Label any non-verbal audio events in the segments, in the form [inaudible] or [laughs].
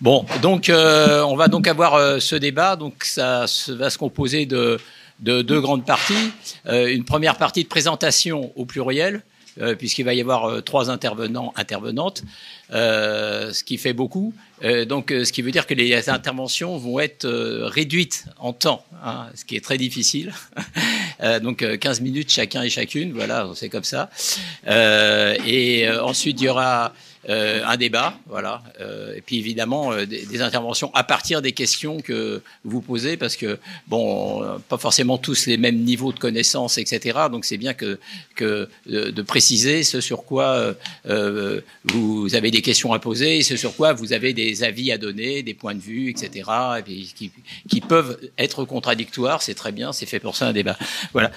Bon, donc euh, on va donc avoir euh, ce débat. Donc ça va se composer de, de deux grandes parties. Euh, une première partie de présentation au pluriel, puisqu'il va y avoir trois intervenants, intervenantes, ce qui fait beaucoup. donc, ce qui veut dire que les interventions vont être réduites en temps, hein, ce qui est très difficile. [laughs] donc, 15 minutes chacun et chacune, voilà, c'est comme ça. et ensuite, il y aura euh, un débat, voilà, euh, et puis évidemment euh, des, interventions à partir des questions que vous posez, parce que bon, pas forcément tous les mêmes niveaux de connaissances, etc. Donc c'est bien que, que de, préciser ce sur quoi vous avez des questions à poser, ce sur quoi vous avez des avis à donner, des points de vue, etc. Et puis, qui, qui, peuvent être contradictoires, c'est très bien, c'est fait pour ça un débat. Voilà.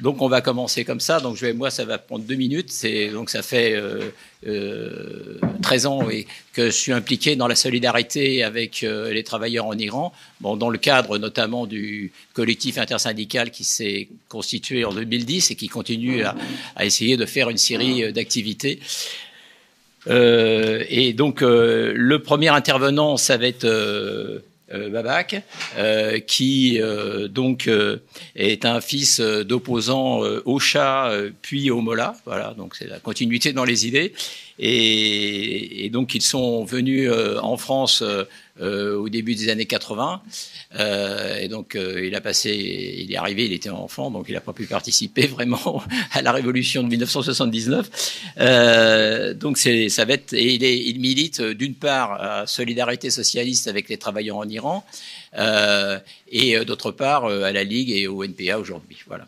donc on va commencer comme ça. Donc je vais, moi, ça va prendre deux minutes. C'est donc ça fait 13 euh, ans et que je suis impliqué dans la solidarité avec euh, les travailleurs en Iran, bon, dans le cadre notamment du collectif intersyndical qui s'est constitué en 2010 et qui continue à, essayer de faire une série euh, d'activités. et donc, le premier intervenant, ça va être euh, Babak, euh, qui euh, donc est un fils d'opposants au chat puis au Mola. Voilà, donc c'est la continuité dans les idées. Et donc ils sont venus en France euh, au début des années 80. Euh, et donc, euh, il a passé, il est arrivé, il était enfant, donc il n'a pas pu participer [laughs] vraiment à la révolution de 1979. donc, c'est, ça va être, et il, est, il milite d'une part à Solidarité socialiste avec les travailleurs en Iran, et d'autre part à la Ligue et au NPA aujourd'hui. Voilà.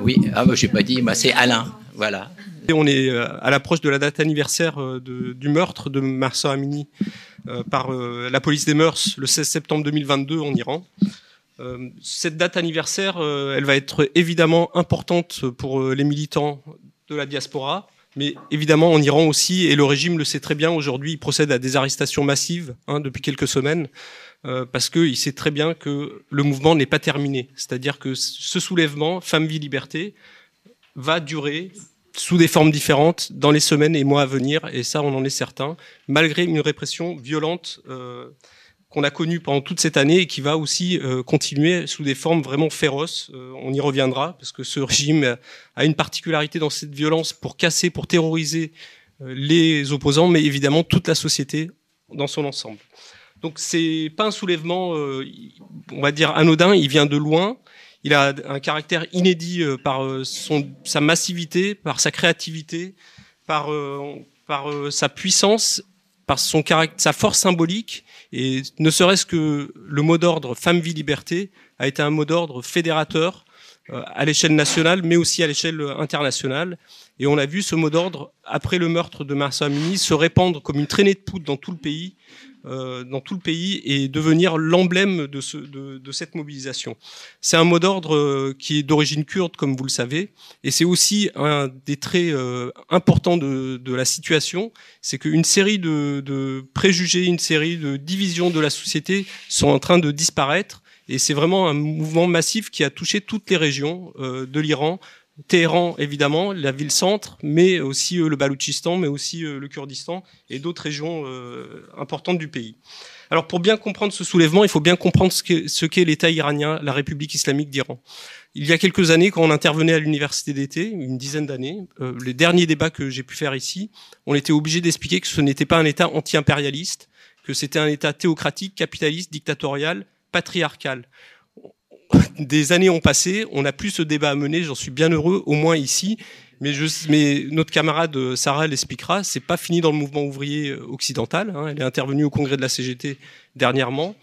Oui, ah, moi, j'ai pas dit, c'est Alain. Voilà. On est euh, à l'approche de la date anniversaire euh, du meurtre de Marsa Amini euh, par la police des mœurs le 16 septembre 2022 en Iran. Cette date anniversaire, elle va être évidemment importante pour les militants de la diaspora, mais évidemment en Iran aussi, et le régime le sait très bien aujourd'hui, il procède à des arrestations massives hein, depuis quelques semaines, parce qu'il sait très bien que le mouvement n'est pas terminé. C'est-à-dire que ce soulèvement, Femme, Vie, Liberté, va durer sous des formes différentes dans les semaines et mois à venir, et ça on en est certain, malgré une répression violente euh, qu'on a connue pendant toute cette année et qui va aussi euh, continuer sous des formes vraiment féroces. Euh, on y reviendra, parce que ce régime a une particularité dans cette violence pour casser, pour terroriser les opposants, mais évidemment toute la société dans son ensemble. Donc c'est pas un soulèvement, on va dire anodin, il vient de loin, il a un caractère inédit euh, par euh, sa massivité, par sa créativité, par, euh, sa puissance, par sa force symbolique. Et ne serait-ce que le mot d'ordre femme, vie, liberté a été un mot d'ordre fédérateur à l'échelle nationale, mais aussi à l'échelle internationale. Et on a vu ce mot d'ordre, après le meurtre de Marsa Amini, se répandre comme une traînée de poudre dans tout le pays, dans tout le pays et devenir l'emblème de, ce, de, de, cette mobilisation. C'est un mot d'ordre euh, qui est d'origine kurde, comme vous le savez, et c'est aussi un des traits euh, importants de, de, la situation, c'est qu'une série de, de préjugés, une série de divisions de la société sont en train de disparaître, et c'est vraiment un mouvement massif qui a touché toutes les régions de l'Iran, Téhéran, évidemment, la ville-centre, mais aussi euh, le Baloutchistan, mais aussi euh, le Kurdistan et d'autres régions euh, importantes du pays. Alors, pour bien comprendre ce soulèvement, il faut bien comprendre ce qu'est l'État iranien, la République islamique d'Iran. Il y a quelques années, quand on intervenait à l'université d'été, une dizaine d'années, les derniers débats que j'ai pu faire ici, on était obligé d'expliquer que ce n'était pas un État anti-impérialiste, que c'était un État théocratique, capitaliste, dictatorial, patriarcal [laughs] des années ont passé, on n'a plus ce débat à mener, j'en suis bien heureux, au moins ici. Mais, notre camarade euh, Sarah l'expliquera, c'est pas fini dans le mouvement ouvrier euh, occidental. Hein, elle est intervenue au congrès de la CGT dernièrement.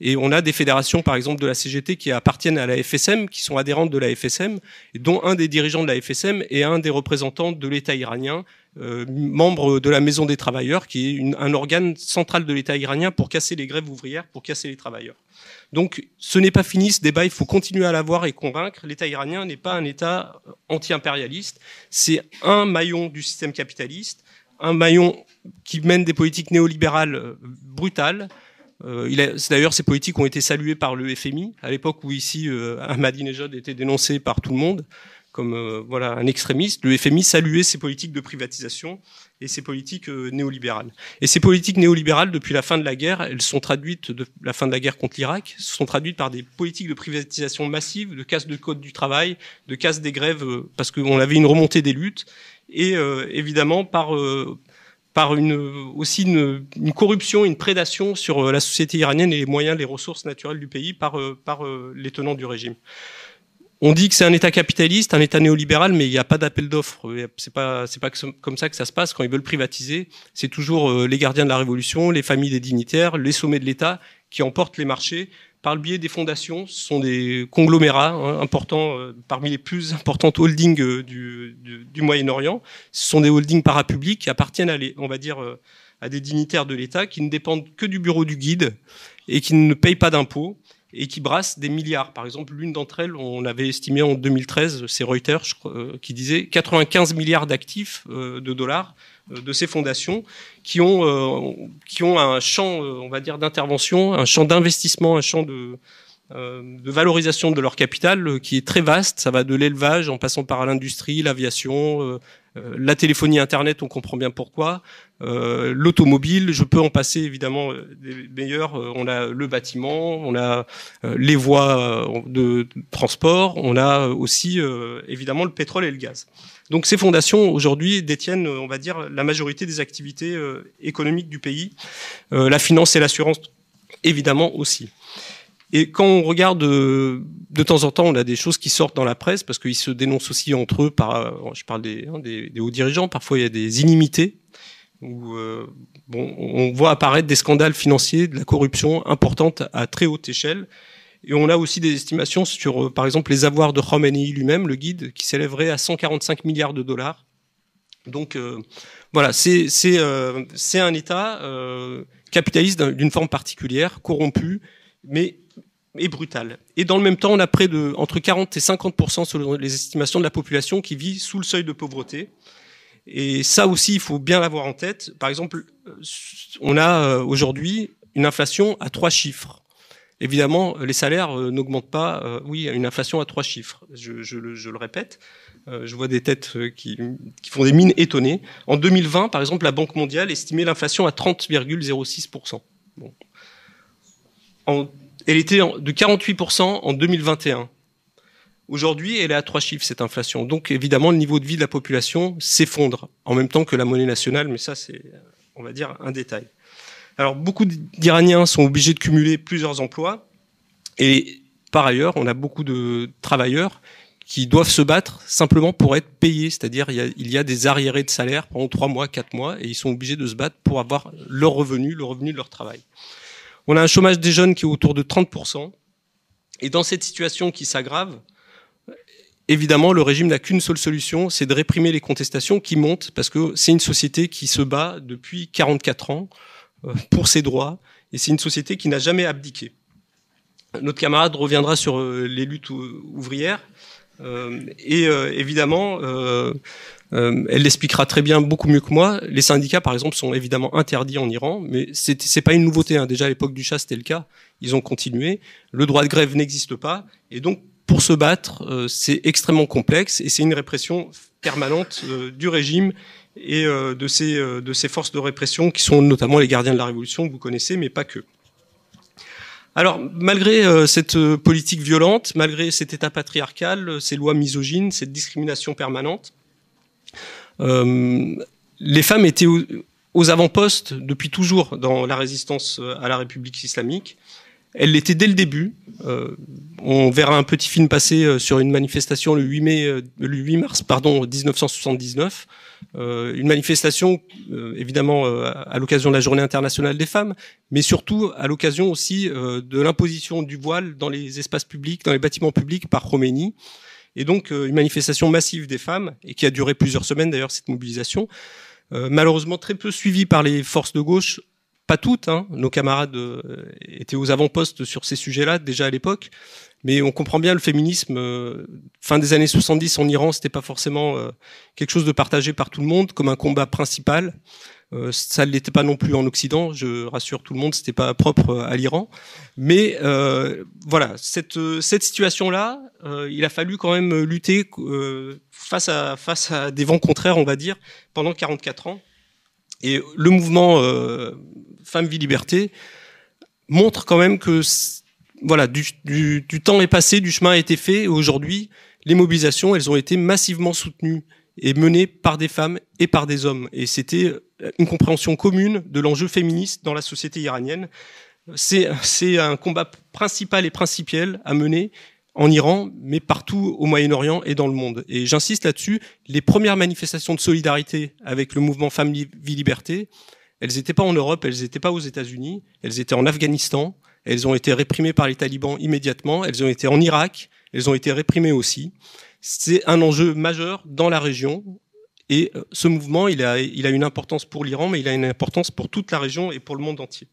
Et on a des fédérations, par exemple, de la CGT qui appartiennent à la FSM, qui sont adhérentes de la FSM, dont un des dirigeants de la FSM est un des représentants de l'État iranien, euh, membre de la Maison des Travailleurs, qui est un organe central de l'État iranien pour casser les grèves ouvrières, pour casser les travailleurs. Donc ce n'est pas fini ce débat, il faut continuer à l'avoir et convaincre. L'État iranien n'est pas un État anti-impérialiste, c'est un maillon du système capitaliste, un maillon qui mène des politiques néolibérales euh, brutales. Euh, D'ailleurs, ces politiques ont été saluées par le FMI, à l'époque où ici euh, Ahmadinejad était dénoncé par tout le monde. Comme euh, voilà un extrémiste, le FMI saluait ces politiques de privatisation et ces politiques euh, néolibérales. Et ces politiques néolibérales, depuis la fin de la guerre, elles sont traduites de la fin de la guerre contre l'Irak, sont traduites par des politiques de privatisation massive, de casse de code du travail, de casse des grèves, euh, parce qu'on avait une remontée des luttes, et évidemment par par une, aussi une, une, corruption, une prédation sur la société iranienne et les moyens, les ressources naturelles du pays par, par les tenants du régime on dit que c'est un État capitaliste, un État néolibéral, mais il n'y a pas d'appel d'offres. C'est pas, c'est pas comme ça que ça se passe quand ils veulent privatiser. C'est toujours euh, les gardiens de la révolution, les familles des dignitaires, les sommets de l'État qui emportent les marchés par le biais des fondations. Ce sont des conglomérats hein, importants, euh, parmi les plus importantes holdings euh, du, Moyen-Orient. Ce sont des holdings parapublics qui appartiennent à, on va dire, à des dignitaires de l'État qui ne dépendent que du bureau du guide et qui ne payent pas d'impôts et qui brassent des milliards. Par exemple, l'une d'entre elles, on avait estimé en 2013, c'est Reuters je crois, euh, qui disait 95 milliards d'actifs euh, de dollars euh, de ces fondations qui ont qui ont un champ, on va dire, d'intervention, un champ d'investissement, un champ de valorisation de leur capital qui est très vaste. Ça va de l'élevage en passant par l'industrie, l'aviation, la téléphonie Internet, on comprend bien pourquoi. Euh, l'automobile, je peux en passer évidemment euh, des meilleurs. On a le bâtiment, on a les voies de transport, on a aussi évidemment le pétrole et le gaz. Donc ces fondations aujourd'hui détiennent, on va dire, la majorité des activités économiques du pays. la finance et l'assurance évidemment aussi. Et quand on regarde euh, de temps en temps, on a des choses qui sortent dans la presse parce qu'ils se dénoncent aussi entre eux. Par, euh, je parle hein, des, des, hauts dirigeants. Parfois, il y a des inimités où euh, bon, on voit apparaître des scandales financiers, de la corruption importante à très haute échelle. Et on a aussi des estimations sur, par exemple, les avoirs de Khomeini lui-même, le guide, qui s'élèverait à 145 milliards de dollars. Donc voilà, c'est c'est c'est un État capitaliste d'une forme particulière, corrompu, mais et brutale. Et dans le même temps, on a près de entre 40 et 50% selon les estimations de la population qui vit sous le seuil de pauvreté. Et ça aussi, il faut bien l'avoir en tête. Par exemple, on a euh, aujourd'hui une inflation à trois chiffres. Évidemment, les salaires euh, n'augmentent pas. Euh, oui, une inflation à trois chiffres. Je, le répète. Je vois des têtes qui, qui, font des mines étonnées. En 2020, par exemple, la Banque mondiale estimait l'inflation à 30,06%. Bon. Elle était de 48% en 2021. Aujourd'hui, elle est à trois chiffres, cette inflation. Donc, évidemment, le niveau de vie de la population s'effondre, en même temps que la monnaie nationale, mais ça, c'est, on va dire, un détail. Alors, beaucoup d'Iraniens sont obligés de cumuler plusieurs emplois, et par ailleurs, on a beaucoup de travailleurs qui doivent se battre simplement pour être payés, c'est-à-dire il y, a, des arriérés de salaire pendant trois mois, quatre mois, et ils sont obligés de se battre pour avoir leur revenu, le revenu de leur travail. On a un chômage des jeunes qui est autour de 30%. Et dans cette situation qui s'aggrave, évidemment, le régime n'a qu'une seule solution, c'est de réprimer les contestations qui montent, parce que c'est une société qui se bat depuis 44 ans euh, pour ses droits, et c'est une société qui n'a jamais abdiqué. Notre camarade reviendra sur euh, les luttes ouvrières, euh, et évidemment, euh, elle l'expliquera très bien, beaucoup mieux que moi. Les syndicats, par exemple, sont évidemment interdits en Iran, mais c'est pas une nouveauté. Hein. Déjà à l'époque du Shah, c'était le cas. Ils ont continué. Le droit de grève n'existe pas, et donc pour se battre, euh, c'est extrêmement complexe et c'est une répression permanente euh, du régime et de ces de ces forces de répression qui sont notamment les gardiens de la révolution que vous connaissez, mais pas que. Alors, malgré cette politique violente, malgré cet état patriarcal, ces lois misogynes, cette discrimination permanente, euh, les femmes étaient aux, avant-postes depuis toujours dans la résistance euh, à la République islamique. Elles l'étaient dès le début. Euh, on verra un petit film passer sur une manifestation le 8 mai, le 8 mars, pardon, 1979. une manifestation évidemment à l'occasion de la Journée internationale des femmes, mais surtout à l'occasion aussi de l'imposition du voile dans les espaces publics, dans les bâtiments publics par Khomeini. Et donc euh, une manifestation massive des femmes, et qui a duré plusieurs semaines d'ailleurs cette mobilisation, euh, malheureusement très peu suivie par les forces de gauche, pas toutes, hein. nos camarades euh, étaient aux avant-postes sur ces sujets-là déjà à l'époque, mais on comprend bien le féminisme. fin des années 70 en Iran, c'était pas forcément quelque chose de partagé par tout le monde comme un combat principal. Euh, ça ne l'était pas non plus en Occident, je rassure tout le monde, c'était pas propre à l'Iran. Mais euh, voilà, cette, cette situation-là, euh, il a fallu quand même lutter euh, face, à, face à des vents contraires, on va dire, pendant 44 ans. Et le mouvement euh, Femmes, Vie, Liberté montre quand même que voilà, du, du, du, temps est passé, du chemin a été fait, aujourd'hui, les mobilisations, elles ont été massivement soutenues et menées par des femmes et par des hommes. Et c'était une compréhension commune de l'enjeu féministe dans la société iranienne. C'est un combat principal et principiel à mener en Iran, mais partout au Moyen-Orient et dans le monde. Et j'insiste là-dessus, les premières manifestations de solidarité avec le mouvement Femmes, Vie, Liberté, elles n'étaient pas en Europe, elles n'étaient pas aux États-Unis, elles étaient en Afghanistan, elles ont été réprimées par les talibans immédiatement, elles ont été en Irak, elles ont été réprimées aussi. C'est un enjeu majeur dans la région. Et euh, ce mouvement, il a, il a une importance pour l'Iran, mais il a une importance pour toute la région et pour le monde entier.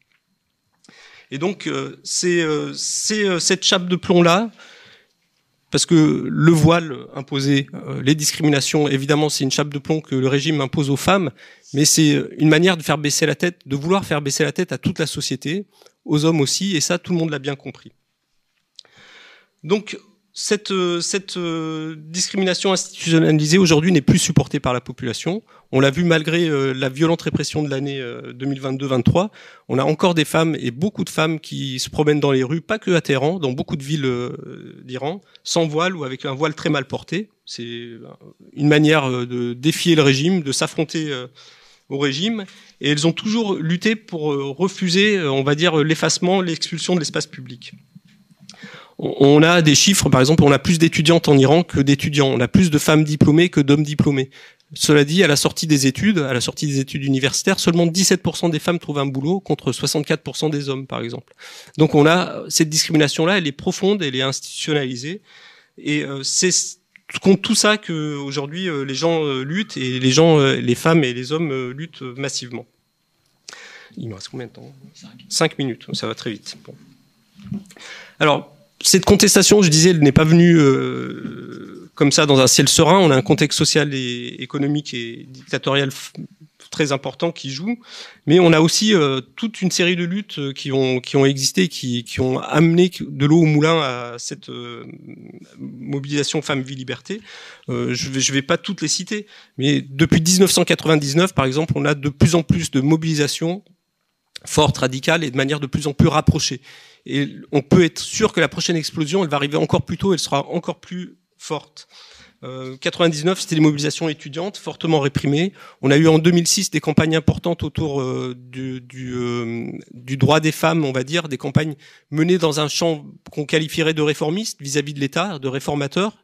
Et donc, euh, c'est euh, cette chape de plomb-là, parce que le voile imposé, les discriminations, évidemment, c'est une chape de plomb que le régime impose aux femmes, mais c'est une manière de faire baisser la tête, de vouloir faire baisser la tête à toute la société, aux hommes aussi, et ça, tout le monde l'a bien compris. Donc, cette, euh, euh, discrimination institutionnalisée aujourd'hui n'est plus supportée par la population. On l'a vu malgré euh, la violente répression de l'année 2022-23. On a encore des femmes et beaucoup de femmes qui se promènent dans les rues, pas que à Téhéran, dans beaucoup de villes d'Iran, sans voile ou avec un voile très mal porté. C'est une manière de défier le régime, de s'affronter au régime. Et elles ont toujours lutté pour refuser, on va dire, l'effacement, l'expulsion de l'espace public on a des chiffres, par exemple, on a plus d'étudiantes en Iran que d'étudiants, on a plus de femmes diplômées que d'hommes diplômés. Cela dit, à la sortie des études, à la sortie des études universitaires, seulement 17% des femmes trouvent un boulot contre 64% des hommes, par exemple. Donc on a cette discrimination-là, elle est profonde, elle est institutionnalisée, et euh, c'est contre tout ça que aujourd'hui euh, les gens euh, luttent et les gens, les femmes et les hommes luttent massivement. Il me reste combien de temps? Cinq minutes, ça va très vite. Bon. Alors, cette contestation, je disais, elle n'est pas venue euh, comme ça dans un ciel serein. On a un contexte social et économique et dictatorial très important qui joue, mais on a aussi euh, toute une série de luttes euh, qui ont qui ont existé, qui, qui ont amené de l'eau au moulin à cette mobilisation femmes vie liberté. je vais je vais pas toutes les citer, mais depuis 1999 par exemple, on a de plus en plus de mobilisations fortes, radicales et de manière de plus en plus rapprochée. Et on peut être sûr que la prochaine explosion, elle va arriver encore plus tôt, elle sera encore plus forte. Euh, 99, c'était des mobilisations étudiantes fortement réprimées. On a eu en 2006 des campagnes importantes autour euh, euh, du, droit des femmes, on va dire, des campagnes menées dans un champ qu'on qualifierait de réformiste vis-à-vis de l'État, de réformateur,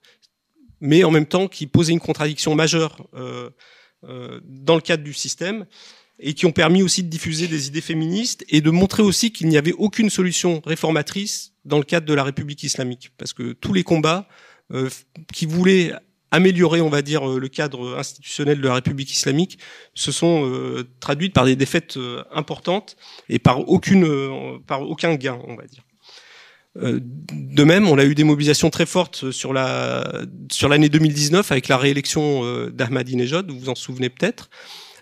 mais en même temps qui posait une contradiction majeure euh, dans le cadre du système et qui ont permis aussi de diffuser des idées féministes et de montrer aussi qu'il n'y avait aucune solution réformatrice dans le cadre de la République islamique. Parce que tous les combats euh, qui voulaient améliorer, on va dire, le cadre institutionnel de la République islamique se sont euh, traduites par des défaites euh, importantes et par aucune, euh, par aucun gain, on va dire. De même, on a eu des mobilisations très fortes sur la sur l'année 2019 avec la réélection d'Ahmadinejad, vous vous en souvenez peut-être.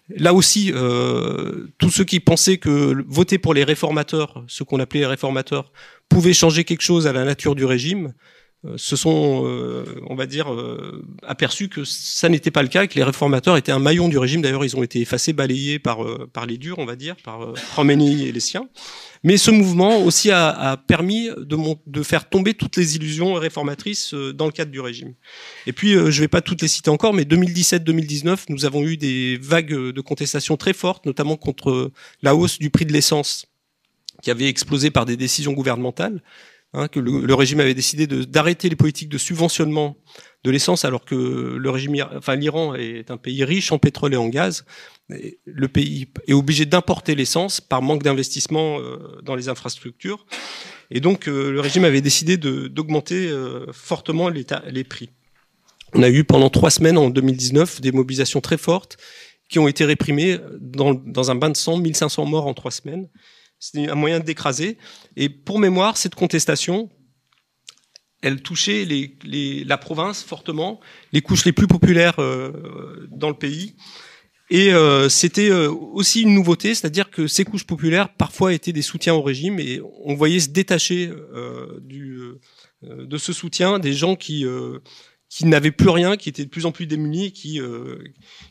Là aussi, euh, tous ceux qui pensaient que voter pour les réformateurs, ce qu'on appelait les réformateurs, pouvait changer quelque chose à la nature du régime, euh, se sont, euh, on va dire, aperçus que ça n'était pas le cas, que les réformateurs étaient un maillon du régime. D'ailleurs, ils ont été effacés, balayés par par les durs, on va dire, par Khomeini et les siens. Mais ce mouvement aussi a, a permis de, de, faire tomber toutes les illusions réformatrices dans le cadre du régime. Et puis, je ne vais pas toutes les citer encore, mais 2017-2019, nous avons eu des vagues de contestation très fortes, notamment contre la hausse du prix de l'essence qui avait explosé par des décisions gouvernementales. Hein, que le, régime avait décidé d'arrêter les politiques de subventionnement de l'essence, alors que le régime, enfin l'Iran est un pays riche en pétrole et en gaz. le pays est obligé d'importer l'essence par manque d'investissement euh, dans les infrastructures. Et donc euh, le régime avait décidé d'augmenter euh, fortement les prix. On a eu pendant trois semaines en 2019 des mobilisations très fortes qui ont été réprimées dans, dans un bain de sang, 1500 morts en trois semaines. C'était un moyen d'écraser. Et pour mémoire, cette contestation, elle touchait les, la province fortement, les couches les plus populaires euh, dans le pays. Et euh, c'était euh, aussi une nouveauté, c'est-à-dire que ces couches populaires parfois étaient des soutiens au régime et on voyait se détacher euh, du, de ce soutien des gens qui qui n'avaient plus rien, qui étaient de plus en plus démunis, qui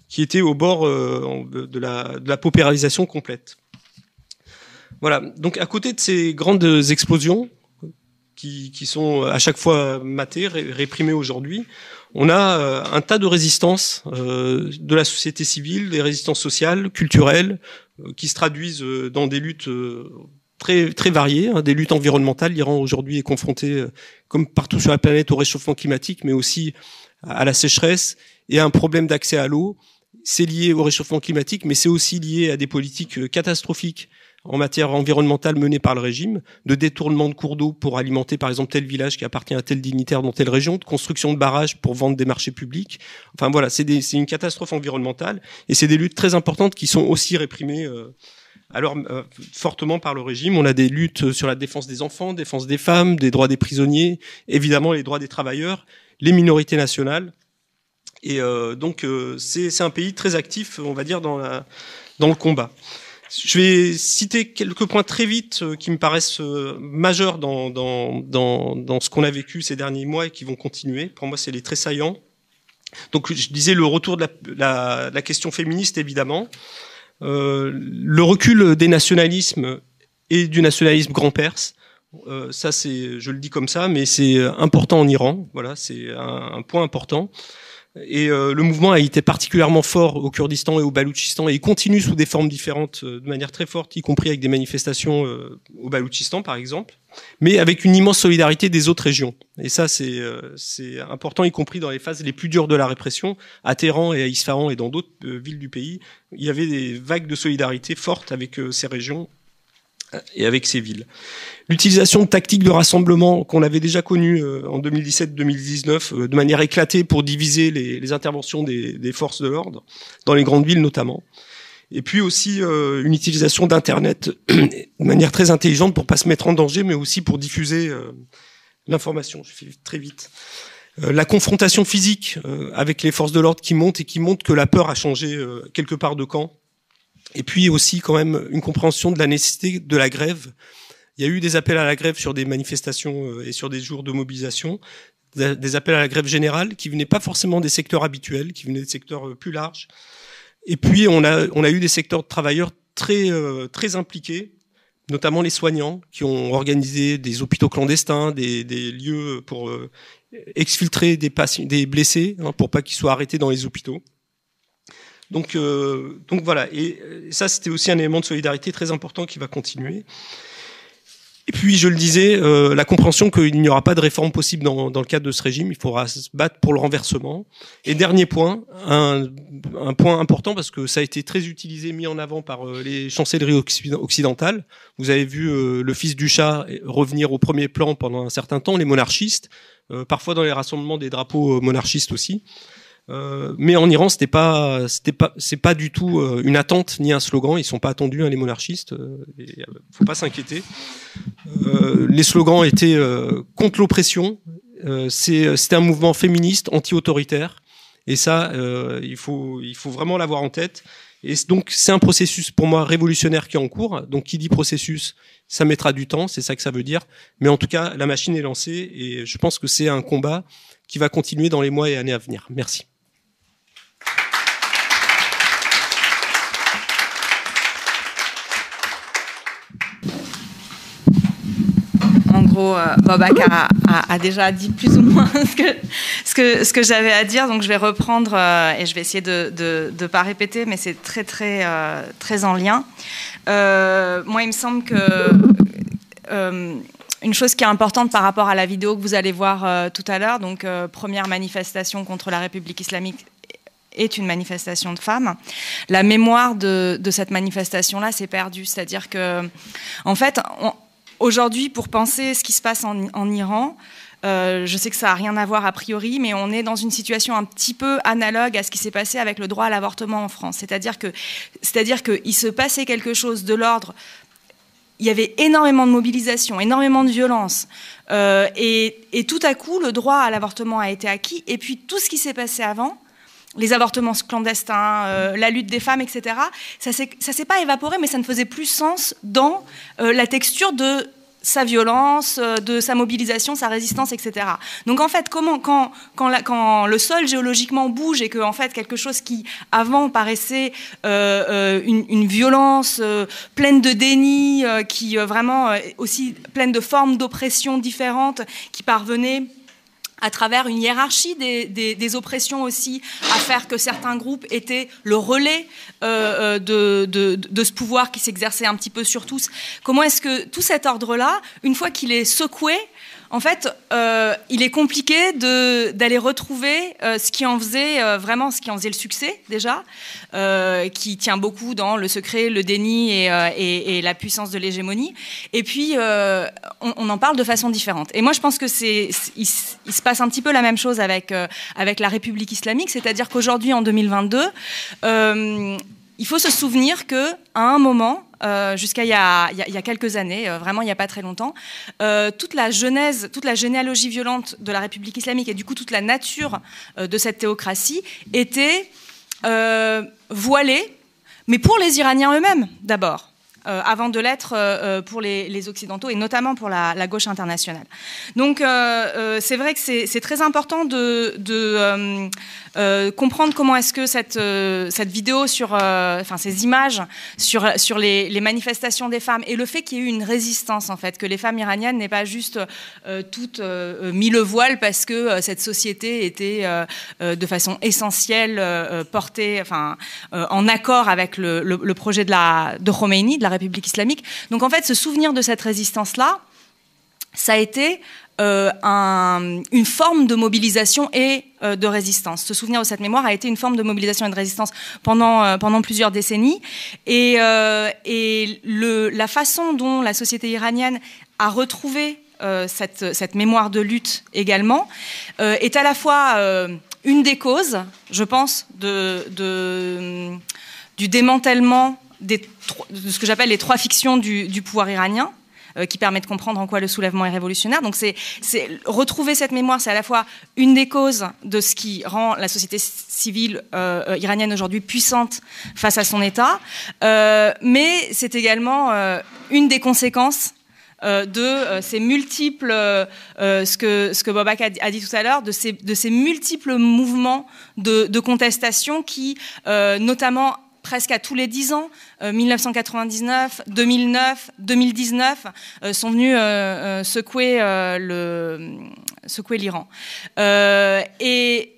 qui étaient au bord de la de la paupérisation complète. Voilà. Donc à côté de ces grandes explosions qui, sont à chaque fois matées, réprimées aujourd'hui, on a euh, un tas de résistances euh, de la société civile, des résistances sociales, culturelles, euh, qui se traduisent dans des luttes très très variées, hein, des luttes environnementales. L'Iran aujourd'hui est confronté, comme partout sur la planète, au réchauffement climatique, mais aussi à la sécheresse et à un problème d'accès à l'eau. C'est lié au réchauffement climatique, mais c'est aussi lié à des politiques catastrophiques en matière environnementale menée par le régime, de détournement de cours d'eau pour alimenter par exemple tel village qui appartient à tel dignitaire dans telle région, de construction de barrages pour vendre des marchés publics. Enfin voilà, c'est une catastrophe environnementale et c'est des luttes très importantes qui sont aussi réprimées. Euh, alors euh, fortement par le régime, on a des luttes sur la défense des enfants, défense des femmes, des droits des prisonniers, évidemment les droits des travailleurs, les minorités nationales. Et euh, donc c'est un pays très actif, on va dire, dans, la, dans le combat. Je vais citer quelques points très vite euh, qui me paraissent euh, majeurs dans, dans, dans, dans ce qu'on a vécu ces derniers mois et qui vont continuer. Pour moi, c'est les très saillants. Donc, je disais le retour de la, la, question féministe, évidemment. Euh, le recul des nationalismes et du nationalisme grand-perse. Euh, ça, c'est, je le dis comme ça, mais c'est important en Iran. Voilà, c'est un point important. Et euh, le mouvement a été particulièrement fort au Kurdistan et au Baloutchistan et il continue sous des formes différentes euh, de manière très forte, y compris avec des manifestations euh, au Baloutchistan par exemple, mais avec une immense solidarité des autres régions. Et ça c'est c'est important, y compris dans les phases les plus dures de la répression, à Téhéran et à Isfahan et dans d'autres villes du pays, il y avait des vagues de solidarité fortes avec ces régions et avec ces villes. L'utilisation de tactiques de rassemblement qu'on avait déjà connues euh, en 2017-2019 euh, de manière éclatée pour diviser les, interventions des, forces de l'ordre, dans les grandes villes notamment. Et puis aussi euh, une utilisation d'Internet [clears throat] de manière très intelligente pour pas se mettre en danger, mais aussi pour diffuser l'information. Je fais très vite. La confrontation physique avec les forces de l'ordre qui montent et qui montrent que la peur a changé quelque part de camp et puis aussi quand même une compréhension de la nécessité de la grève. Il y a eu des appels à la grève sur des manifestations euh, et sur des jours de mobilisation, des appels à la grève générale qui venaient pas forcément des secteurs habituels, qui venaient des secteurs euh, plus larges. Et puis on a on a eu des secteurs de travailleurs très euh, très impliqués, notamment les soignants qui ont organisé des hôpitaux clandestins, des, des lieux pour exfiltrer des patients, des blessés, hein, pour pas qu'ils soient arrêtés dans les hôpitaux. Donc, euh, donc voilà. Et euh, ça, c'était aussi un élément de solidarité très important qui va continuer. Et puis, je le disais, euh, la compréhension qu'il n'y aura pas de réforme possible dans, dans, le cadre de ce régime, il faudra se battre pour le renversement. Et dernier point, un, point important parce que ça a été très utilisé, mis en avant par les chancelleries occidentales. Vous avez vu le fils du chat revenir au premier plan pendant un certain temps, les monarchistes, parfois dans les rassemblements des drapeaux monarchistes aussi. Euh, mais en Iran, c'était pas, c'était pas, c'est pas du tout euh, une attente ni un slogan. Ils sont pas attendus, hein, les monarchistes. Euh, et, faut pas s'inquiéter. les slogans étaient contre l'oppression. c'était un mouvement féministe, anti-autoritaire. Et ça, il faut, il faut vraiment l'avoir en tête. Et donc, c'est un processus pour moi révolutionnaire qui est en cours. Donc, qui dit processus, ça mettra du temps. C'est ça que ça veut dire. Mais en tout cas, la machine est lancée et je pense que c'est un combat qui va continuer dans les mois et années à venir. Merci. Euh, Bobak a, déjà dit plus ou moins [laughs] ce que, ce que, ce que j'avais à dire, donc je vais reprendre euh, et je vais essayer de ne pas répéter, mais c'est très, très, euh, très en lien. moi, il me semble que une chose qui est importante par rapport à la vidéo que vous allez voir tout à l'heure, donc première manifestation contre la République islamique est une manifestation de femmes. La mémoire de, de cette manifestation-là s'est perdue, c'est-à-dire que, en fait, on, Aujourd'hui, pour penser ce qui se passe en, Iran, euh, je sais que ça n'a rien à voir a priori, mais on est dans une situation un petit peu analogue à ce qui s'est passé avec le droit à l'avortement en France. C'est-à-dire qu'il se passait quelque chose de l'ordre. Il y avait énormément de mobilisation, énormément de violence, euh, et, tout à coup, le droit à l'avortement a été acquis. Et puis tout ce qui s'est passé avant, les avortements clandestins, la lutte des femmes, etc. Ça ne s'est pas évaporé, mais ça ne faisait plus sens dans la texture de sa violence, euh, de sa mobilisation, sa résistance, etc. Donc en fait, comment, quand, le sol géologiquement bouge et que en fait quelque chose qui avant paraissait euh, euh, une, violence pleine de déni, qui vraiment aussi pleine de formes d'oppression différentes, qui parvenait à travers une hiérarchie des, oppressions aussi, à faire que certains groupes étaient le relais euh, euh, de, ce pouvoir qui s'exerçait un petit peu sur tous. Comment est-ce que tout cet ordre-là, une fois qu'il est secoué, en fait, euh, il est compliqué d'aller retrouver euh, ce qui en faisait euh, vraiment ce qui en faisait le succès déjà, qui tient beaucoup dans le secret, le déni et, la puissance de l'hégémonie. Et puis, on, en parle de façon différente. Et moi, je pense que c'est, il, se passe un petit peu la même chose avec avec la République islamique, c'est-à-dire qu'aujourd'hui, en 2022 il faut se souvenir que à un moment, euh, jusqu'à il, y a quelques années, euh, vraiment il n'y a pas très longtemps, euh, toute la genèse, toute la généalogie violente de la République islamique et du coup toute la nature de cette théocratie était voilée, mais pour les Iraniens eux-mêmes d'abord. Avant de l'être pour les, Occidentaux et notamment pour la, gauche internationale. Donc c'est vrai que c'est très important de, euh, comprendre comment est-ce que cette, euh, vidéo sur, euh, enfin ces images sur, sur les, manifestations des femmes et le fait qu'il y ait eu une résistance en fait, que les femmes iraniennes n'aient pas juste toutes mis le voile parce que cette société était de façon essentielle portée, enfin en accord avec le, projet de la de Khomeini, de la République islamique. Donc en fait, ce souvenir de cette résistance là, ça a été euh, un, une forme de mobilisation et euh, de résistance. Se souvenir de cette mémoire a été une forme de mobilisation et de résistance pendant, euh, plusieurs décennies. Et, la façon dont la société iranienne a retrouvé cette, cette, mémoire de lutte également est à la fois une des causes, je pense, de, de du démantèlement de ce que j'appelle les trois fictions du, pouvoir iranien euh, qui permet de comprendre en quoi le soulèvement est révolutionnaire. Donc c'est retrouver cette mémoire, c'est à la fois une des causes de ce qui rend la société civile euh, iranienne aujourd'hui puissante face à son État, euh, mais c'est également une des conséquences de ces multiples, ce, que, Bobak a, dit tout à l'heure, de ces, multiples mouvements de contestation qui, notamment presque à tous les dix ans, 1999, 2009, 2019, sont venus euh, euh, secouer euh, secouer l'Iran. et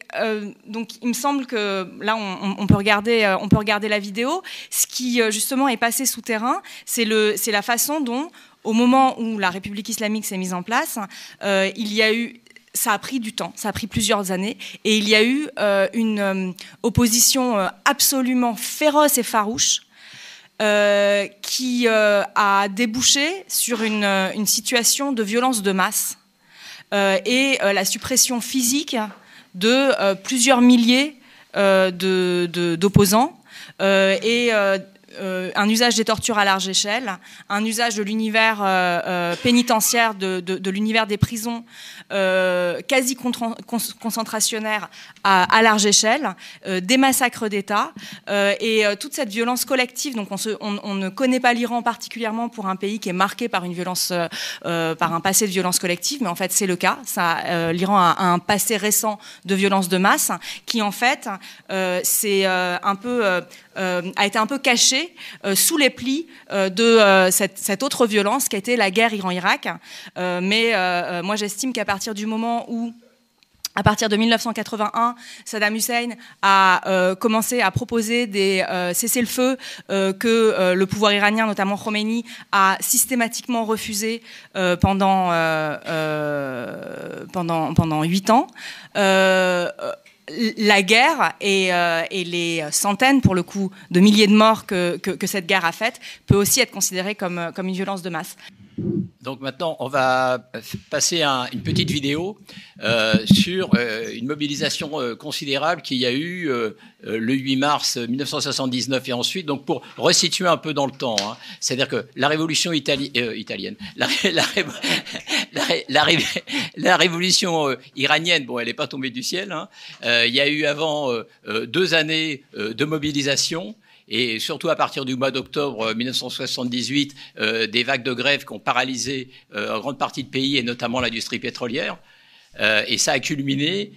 donc, il me semble que là, on, peut regarder, on peut regarder la vidéo. Ce qui justement est passé sous terrain, c'est c'est la façon dont, au moment où la République islamique s'est mise en place, il y a eu ça a pris du temps, ça a pris plusieurs années, et il y a eu euh, une euh, opposition euh, absolument féroce et farouche qui a débouché sur une, situation de violence de masse et la suppression physique de plusieurs milliers d'opposants et un usage des tortures à large échelle, un usage de l'univers pénitentiaire, de l'univers des prisons euh, quasi concentrationnaire à, large échelle, euh, des massacres d'État euh, et toute cette violence collective. Donc on, ne connaît pas l'Iran particulièrement pour un pays qui est marqué par une violence, par un passé de violence collective, mais en fait c'est le cas. L'Iran a, un passé récent de violence de masse qui en fait c'est un peu a été un peu caché sous les plis de cette, cette, autre violence qui a été la guerre Iran-Irak. mais moi j'estime qu'à partir partir du moment où à partir de 1981, Saddam Hussein a euh, commencé à proposer des euh, cessez-le-feu euh, que le pouvoir iranien, notamment Khomeini, a systématiquement refusé pendant pendant pendant huit ans. la guerre et, les centaines, pour le coup, de milliers de morts que cette guerre a faites peut aussi être considérée comme, comme une violence de masse. Donc maintenant, on va passer à une petite vidéo euh, sur euh, une mobilisation euh, considérable qu'il y a eu le 8 mars 1979 et ensuite. Donc pour resituer un peu dans le temps, hein, c'est-à-dire que la révolution italienne, la, révolution iranienne, bon, elle n'est pas tombée du ciel. Hein. il y a eu avant deux années de mobilisation et surtout à partir du mois d'octobre 1978, des vagues de grève qui ont paralysé une grande partie du pays et notamment l'industrie pétrolière. et ça a culminé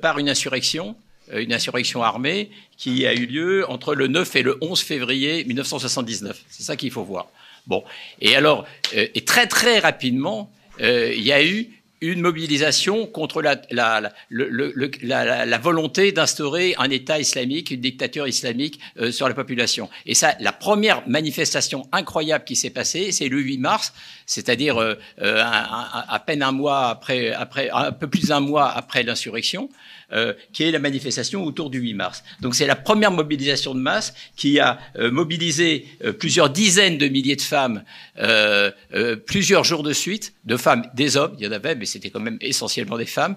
par une insurrection euh, une insurrection armée qui a eu lieu entre le 9 et le 11 février 1979. C'est ça qu'il faut voir. Bon. Et alors, euh, et très très rapidement, euh, il y a eu une mobilisation contre la, la, la, la volonté d'instaurer un État islamique, une dictature islamique sur la population. Et ça, la première manifestation incroyable qui s'est passée, c'est le 8 mars, c'est-à-dire à peine un mois après, après, un peu plus d'un mois après l'insurrection. Euh, qui est la manifestation autour du 8 mars. Donc c'est la première mobilisation de masse qui a euh, mobilisé euh, plusieurs dizaines de milliers de femmes plusieurs jours de suite, de femmes, des hommes, il y en avait, mais c'était quand même essentiellement des femmes,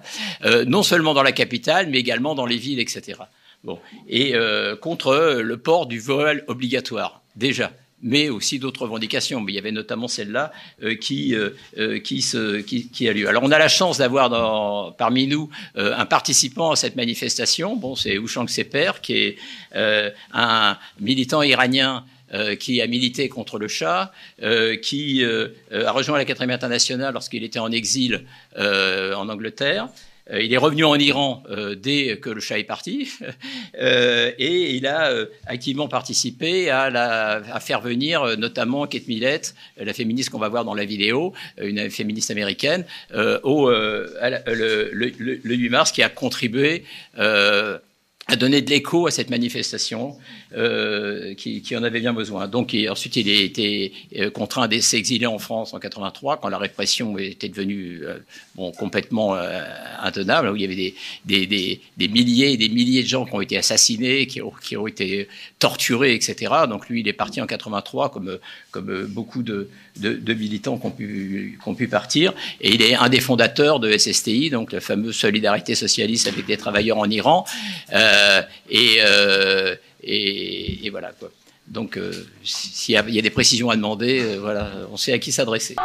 non seulement dans la capitale, mais également dans les villes, etc. Bon. Et contre le port du voile obligatoire, déjà mais aussi d'autres revendications. Mais il y avait notamment celle-là euh, qui, euh, euh, qui, a lieu. Alors on a la chance d'avoir parmi nous un participant à cette manifestation. Bon, c'est Ouchang Seper, qui est un militant iranien qui a milité contre le Shah, qui a rejoint la 4 internationale lorsqu'il était en exil en Angleterre, euh, il est revenu en Iran euh, dès que le Shah est parti. [laughs] Euh, et il a activement participé à, faire venir notamment Kate Millett, la féministe qu'on va voir dans la vidéo, une féministe américaine, au, le, le, 8 mars qui a contribué a donné de l'écho à cette manifestation euh, qui, en avait bien besoin. Donc ensuite, il a été euh, contraint de s'exiler en France en 83 quand la répression était devenue euh, complètement euh, intenable, où il y avait des, milliers et des milliers de gens qui ont été assassinés, qui ont, été torturés, etc. Donc lui, il est parti en 83 comme, beaucoup de, militants qui ont, pu, partir. Et il est un des fondateurs de SSTI, donc la fameuse solidarité socialiste avec des travailleurs en Iran. Et, euh, et, et, voilà quoi. Donc, euh, s'il y, y, a des précisions à demander, voilà, on sait à qui s'adresser.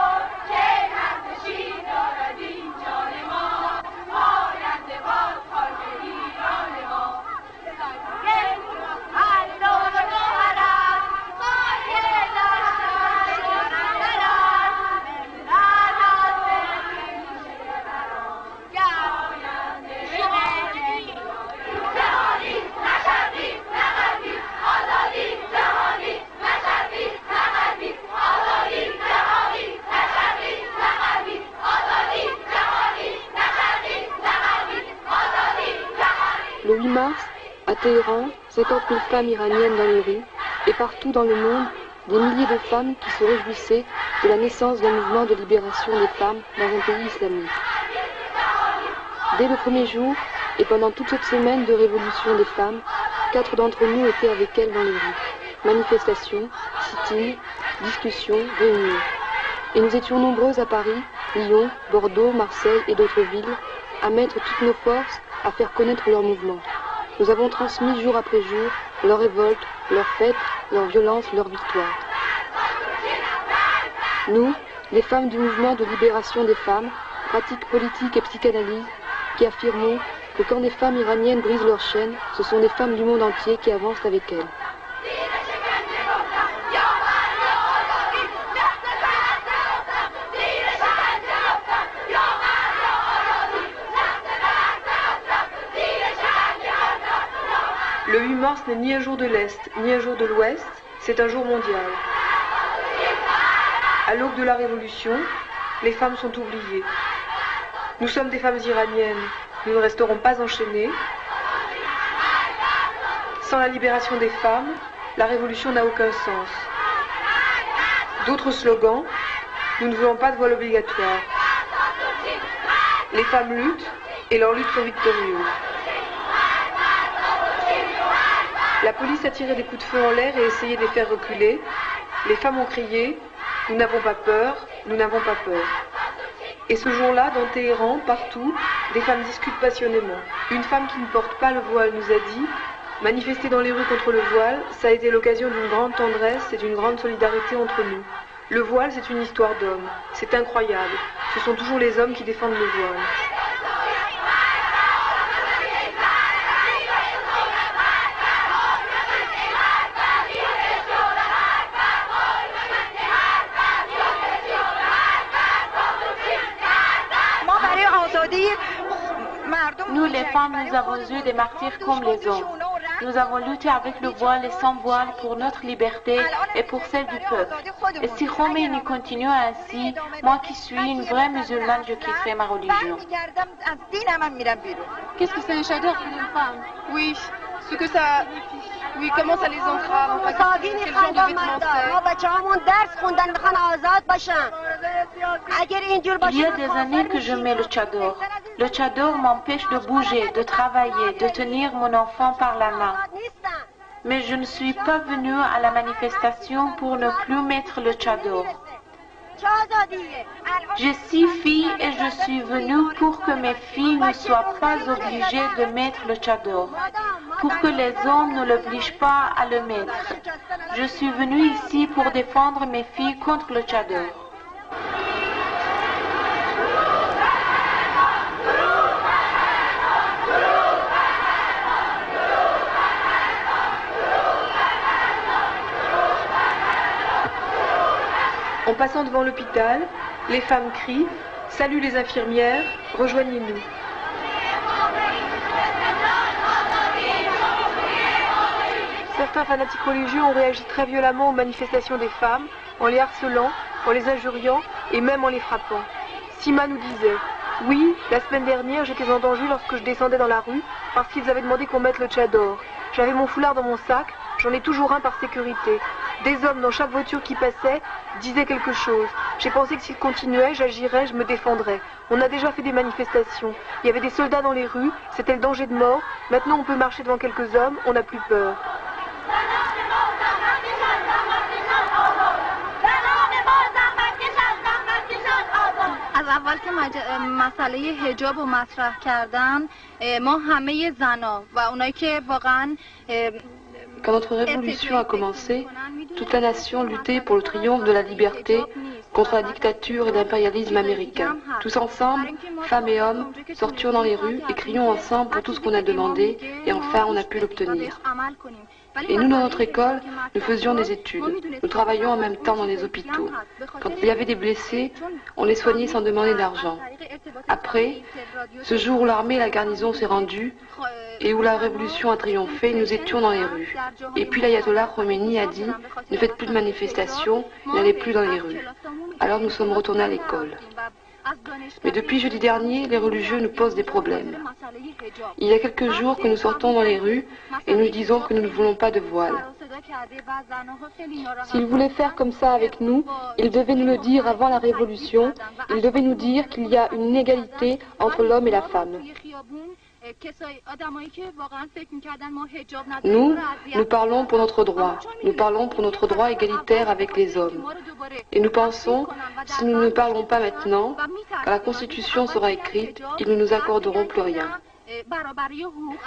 Téhéran, 50 000 femmes iraniennes dans les rues, et partout dans le monde, des milliers de femmes qui se réjouissaient de la naissance d'un mouvement de libération des femmes dans un pays islamique. Dès le premier jour, et pendant toute cette semaine de révolution des femmes, quatre d'entre nous étaient avec elles dans les rues. Manifestations, sit-ins, discussions, réunions. Et nous étions nombreuses à Paris, Lyon, Bordeaux, Marseille et d'autres villes à mettre toutes nos forces à faire connaître leur mouvement. Nous avons transmis jour après jour leur révolte, leur fête, leur violence, leur victoire. Nous, les femmes du mouvement de libération des femmes, pratiques politiques et psychanalyse, qui affirmons que quand des femmes iraniennes brisent leurs chaînes, ce sont des femmes du monde entier qui avancent avec elles. Le 8 mars n'est ni un jour de l'Est, ni un jour de l'Ouest, c'est un jour mondial. À l'aube de la Révolution, les femmes sont oubliées. Nous sommes des femmes iraniennes, nous ne resterons pas enchaînées. Sans la libération des femmes, la révolution n'a aucun sens. D'autres slogans, nous ne voulons pas de voile obligatoire. Les femmes luttent et leur lutte sont victorieuses. La police a tiré des coups de feu en l'air et essayé de les faire reculer. Les femmes ont crié Nous n'avons pas peur, nous n'avons pas peur. Et ce jour-là, dans Téhéran, partout, des femmes discutent passionnément. Une femme qui ne porte pas le voile nous a dit Manifester dans les rues contre le voile, ça a été l'occasion d'une grande tendresse et d'une grande solidarité entre nous. Le voile, c'est une histoire d'homme. C'est incroyable. ce sont toujours les hommes qui défendent le voile. Nous, les femmes, nous avons eu des martyrs comme les hommes. Nous avons lutté avec le voile et sans voile pour notre liberté et pour celle du peuple. Et si Khomeini continue ainsi, moi qui suis une vraie musulmane, je quitterai ma religion. Qu'est-ce que c'est un chador pour une femme? Oui, ce que ça... Oui, comment ça les entrave enfin, quel genre de vêtements c'est Il y a des années que je mets le tchador. Le tchador m'empêche de bouger, de travailler, de tenir mon enfant par la main. Mais je ne suis pas venue à la manifestation pour ne plus mettre le tchador. J'ai six filles et je suis venue pour que mes filles ne soient pas obligées de mettre le tchador, pour que les hommes ne l'obligent pas à le mettre. Je suis venue ici pour défendre mes filles contre le tchador. Passant devant l'hôpital, les femmes crient Salut les infirmières, rejoignez-nous. Certains fanatiques religieux ont réagi très violemment aux manifestations des femmes, en les harcelant, en les injuriant et même en les frappant. Sima nous disait Oui, la semaine dernière, j'étais en danger lorsque je descendais dans la rue parce qu'ils avaient demandé qu'on mette le tchador. J'avais mon foulard dans mon sac, j'en ai toujours un par sécurité. Des hommes dans chaque voiture qui passait disaient quelque chose. J'ai pensé que s'ils continuaient, j'agirais, je me défendrais. On a déjà fait des manifestations. Il y avait des soldats dans les rues, c'était le danger de mort. Maintenant, on peut marcher devant quelques hommes, on n'a plus peur. از اول که مج... مسئله هجاب رو مطرح کردن اه، ما همه زنا و اونایی که واقعا اه، Quand notre révolution a commencé, toute la nation luttait pour le triomphe de la liberté contre la dictature et l'impérialisme américain. Tous ensemble, femmes et hommes, sortions dans les rues et crions ensemble pour tout ce qu'on a demandé et enfin on a pu l'obtenir. Et nous, dans notre école, nous faisions des études. Nous travaillions en même temps dans les hôpitaux. Quand il y avait des blessés, on les soignait sans demander d'argent. Après, ce jour où l'armée et la garnison s'est rendue et où la révolution a triomphé, nous étions dans les rues. Et puis l'ayatollah Khomeini a dit ne faites plus de manifestations, n'allez plus dans les rues. Alors nous sommes retournés à l'école. Mais depuis jeudi dernier, les religieux nous posent des problèmes. Il y a quelques jours que nous sortons dans les rues et nous disons que nous ne voulons pas de voile. S'ils voulaient faire comme ça avec nous, ils devaient nous le dire avant la révolution. Ils devaient nous dire qu'il y a une égalité entre l'homme et la femme. Nous, nous parlons pour notre droit. Nous parlons pour notre droit égalitaire avec les hommes. Et nous pensons, si nous ne parlons pas maintenant, quand la Constitution sera écrite, ils ne nous accorderont plus rien.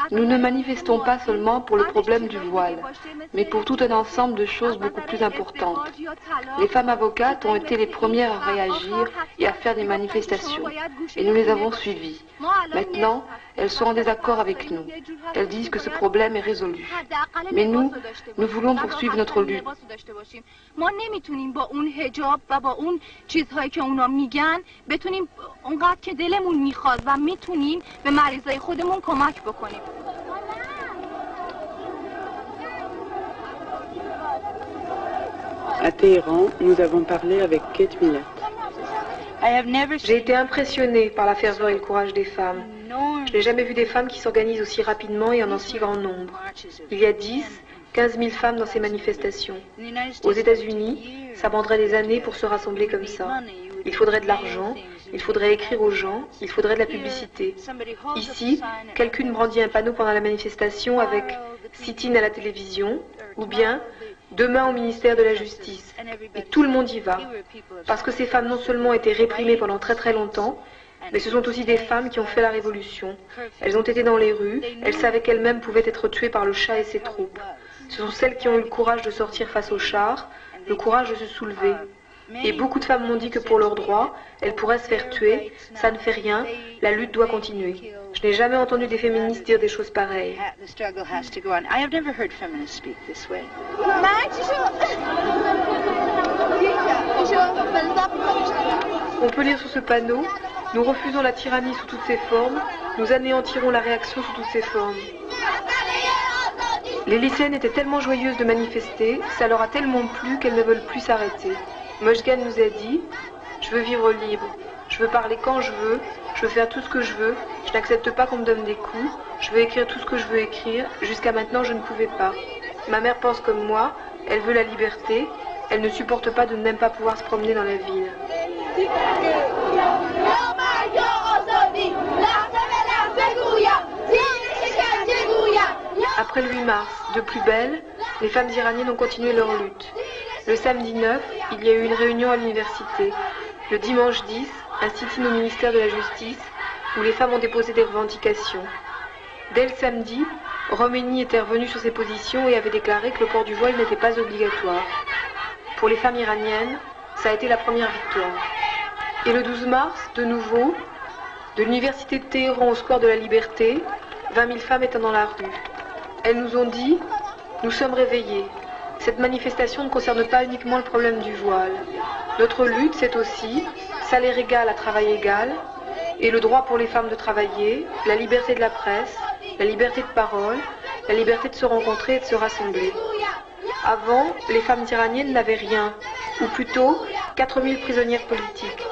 Nous ne manifestons pas seulement pour le problème du voile, mais pour tout un ensemble de choses beaucoup plus importantes. Les femmes avocates ont été les premières à réagir et à faire des manifestations, et nous les avons suivies. Maintenant, elles sont en désaccord avec nous. Elles disent que ce problème est résolu. Mais nous, nous voulons poursuivre notre lutte. À Téhéran, nous avons parlé avec Kate Millett. J'ai été impressionnée par la ferveur et le courage des femmes. Je n'ai jamais vu des femmes qui s'organisent aussi rapidement et en si grand nombre. Il y a 10, 15 000 femmes dans ces manifestations. Aux États-Unis, ça prendrait des années pour se rassembler comme ça. Il faudrait de l'argent, il faudrait écrire aux gens, il faudrait de la publicité. Ici, quelqu'un brandit un panneau pendant la manifestation avec sit-in à la télévision ou bien demain au ministère de la Justice. Et tout le monde y va. Parce que ces femmes non seulement été réprimées pendant très très longtemps, mais ce sont aussi des femmes qui ont fait la révolution. Elles ont été dans les rues, elles savaient qu'elles-mêmes pouvaient être tuées par le chat et ses troupes. Ce sont celles qui ont eu le courage de sortir face au char, le courage de se soulever. Et beaucoup de femmes m'ont dit que pour leurs droits, elles pourraient se faire tuer. Ça ne fait rien. La lutte doit continuer. Je n'ai jamais entendu des féministes dire des choses pareilles. On peut lire sur ce panneau Nous refusons la tyrannie sous toutes ses formes. Nous anéantirons la réaction sous toutes ses formes. Les lycéennes étaient tellement joyeuses de manifester, ça leur a tellement plu qu'elles ne veulent plus s'arrêter. Mojgan nous a dit Je veux vivre libre, je veux parler quand je veux, je veux faire tout ce que je veux, je n'accepte pas qu'on me donne des coups, je veux écrire tout ce que je veux écrire, jusqu'à maintenant je ne pouvais pas. Ma mère pense comme moi, elle veut la liberté, elle ne supporte pas de ne même pas pouvoir se promener dans la ville. Après le 8 mars, de plus belle, les femmes iraniennes ont continué leur lutte. Le samedi 9, il y a eu une réunion à l'université. Le dimanche 10, un sit-in au ministère de la Justice, où les femmes ont déposé des revendications. Dès le samedi, Roménie était revenu sur ses positions et avait déclaré que le port du voile n'était pas obligatoire. Pour les femmes iraniennes, ça a été la première victoire. Et le 12 mars, de nouveau, de l'université de Téhéran au square de la Liberté, 20 000 femmes étaient dans la rue. Elles nous ont dit Nous sommes réveillés. Cette manifestation ne concerne pas uniquement le problème du voile. Notre lutte, c'est aussi salaire égal à travail égal, et le droit pour les femmes de travailler, la liberté de la presse, la liberté de parole, la liberté de se rencontrer et de se rassembler. Avant, les femmes iraniennes n'avaient rien, ou plutôt 4000 prisonnières politiques.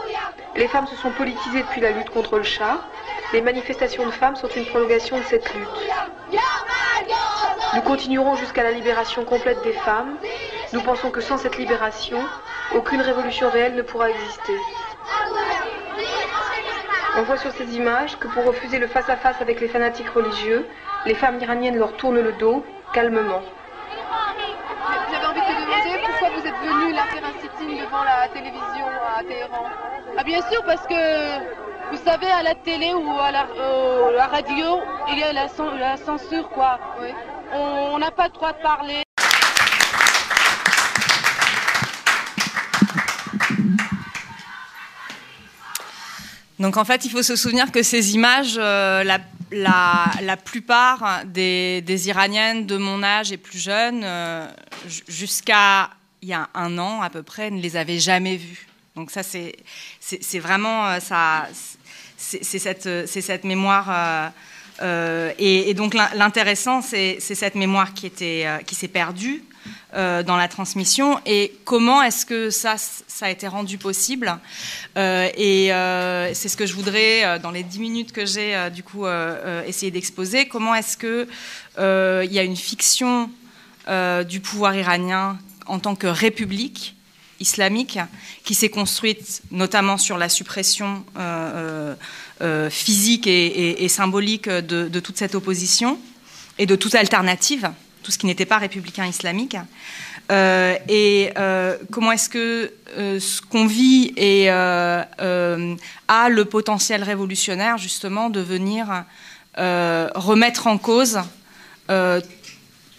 Les femmes se sont politisées depuis la lutte contre le chat. Les manifestations de femmes sont une prolongation de cette lutte. Nous continuerons jusqu'à la libération complète des femmes. Nous pensons que sans cette libération, aucune révolution réelle ne pourra exister. On voit sur ces images que pour refuser le face-à-face avec les fanatiques religieux, les femmes iraniennes leur tournent le dos, calmement. J'avais envie de te demander pourquoi vous êtes venu là faire un sit-in devant la télévision à Téhéran. Ah bien sûr parce que vous savez à la télé ou à la, euh, la radio il y a la, la censure quoi. Oui. On n'a pas le droit de parler. Donc en fait, il faut se souvenir que ces images, euh, la, la, la, plupart des, des, Iraniennes de mon âge et plus jeunes, euh, jusqu'à il y a un an à peu près, ne les avaient jamais vues. Donc ça, c'est vraiment euh, ça, c'est cette, mémoire. Euh, et, donc l'intéressant, c'est cette mémoire qui, était, qui s'est perdue euh, dans la transmission et comment est-ce que ça, ça a été rendu possible. Euh, et euh, c'est ce que je voudrais, euh, dans les dix minutes que j'ai, euh, du coup, essayer d'exposer. Comment est-ce qu'il y a une fiction du pouvoir iranien en tant que république islamique qui s'est construite notamment sur la suppression physique et, et, et symbolique de, toute cette opposition et de toute alternative tout ce qui n'était pas républicain islamique. Euh, et euh, comment est-ce que euh, ce qu'on vit euh, euh, a le potentiel révolutionnaire justement de venir euh, remettre en cause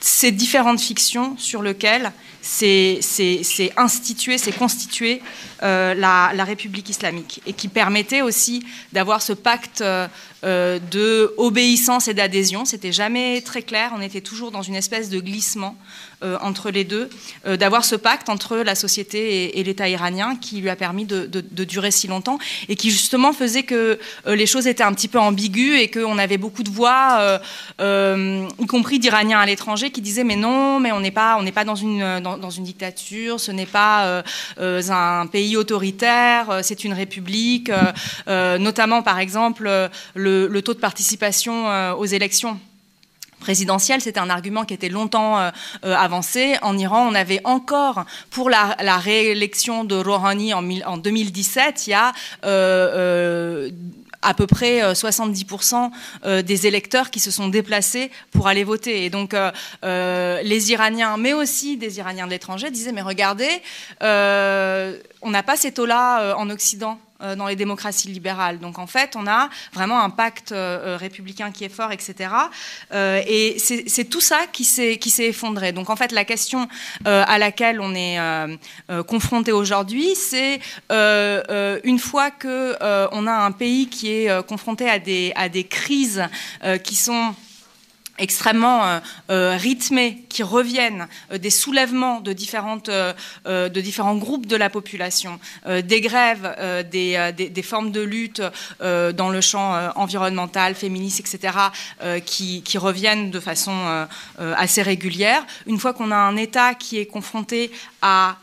ces différentes fictions sur lesquelles c'est institué, c'est constitué la, la, République islamique et qui permettait aussi d'avoir ce pacte euh, de obéissance et d'adhésion. C'était jamais très clair, on était toujours dans une espèce de glissement euh, entre les deux, euh, d'avoir ce pacte entre la société et, l'État iranien qui lui a permis de, durer si longtemps et qui justement faisait que euh, les choses étaient un petit peu ambiguës et qu'on avait beaucoup de voix, y compris d'Iraniens à l'étranger, qui disaient mais non, mais on n'est pas, on n'est pas dans une, dans, une dictature, ce n'est pas un pays autoritaire, c'est une république, notamment par exemple le, taux de participation aux élections présidentielle. C'était un argument qui était longtemps euh, euh, avancé. En Iran, on avait encore, pour la, réélection de Rouhani en, en, 2017, il y a euh, euh à peu près 70% des électeurs qui se sont déplacés pour aller voter. Et donc, euh, les Iraniens, mais aussi des Iraniens de l'étranger, disaient, mais regardez, euh, on n'a pas ces taux-là en Occident. Euh, dans les démocraties libérales. Donc en fait, on a vraiment un pacte euh, républicain qui est fort, etc. et c'est tout ça qui s'est effondré. Donc en fait, la question à laquelle on est confronté aujourd'hui, c'est une fois que on a un pays qui est confronté à des, à des crises qui sont extrêmement euh, euh, rythmés qui reviennent euh, des soulèvements de, différentes, différents groupes de la population, des grèves, des, des, formes de lutte dans le champ environnemental, féministe, etc., qui, qui, reviennent de façon assez régulière. Une fois qu'on a un État qui est confronté à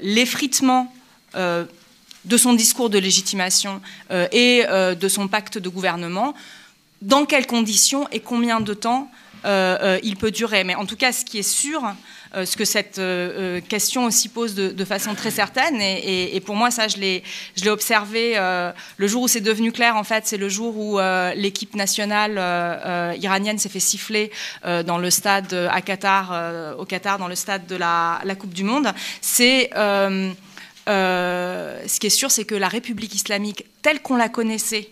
l'effritement de son discours de légitimation et de son pacte de gouvernement, dans quelles conditions et combien de temps euh, euh, il peut durer. Mais en tout cas, ce qui est sûr, euh, ce que cette question aussi pose de, façon très certaine, et, pour moi, ça, je l'ai observé le jour où c'est devenu clair, en fait, c'est le jour où l'équipe nationale iranienne s'est fait siffler dans le stade au Qatar, dans le stade de la, la Coupe du Monde. C'est. ce qui est sûr, c'est que la République islamique, telle qu'on la connaissait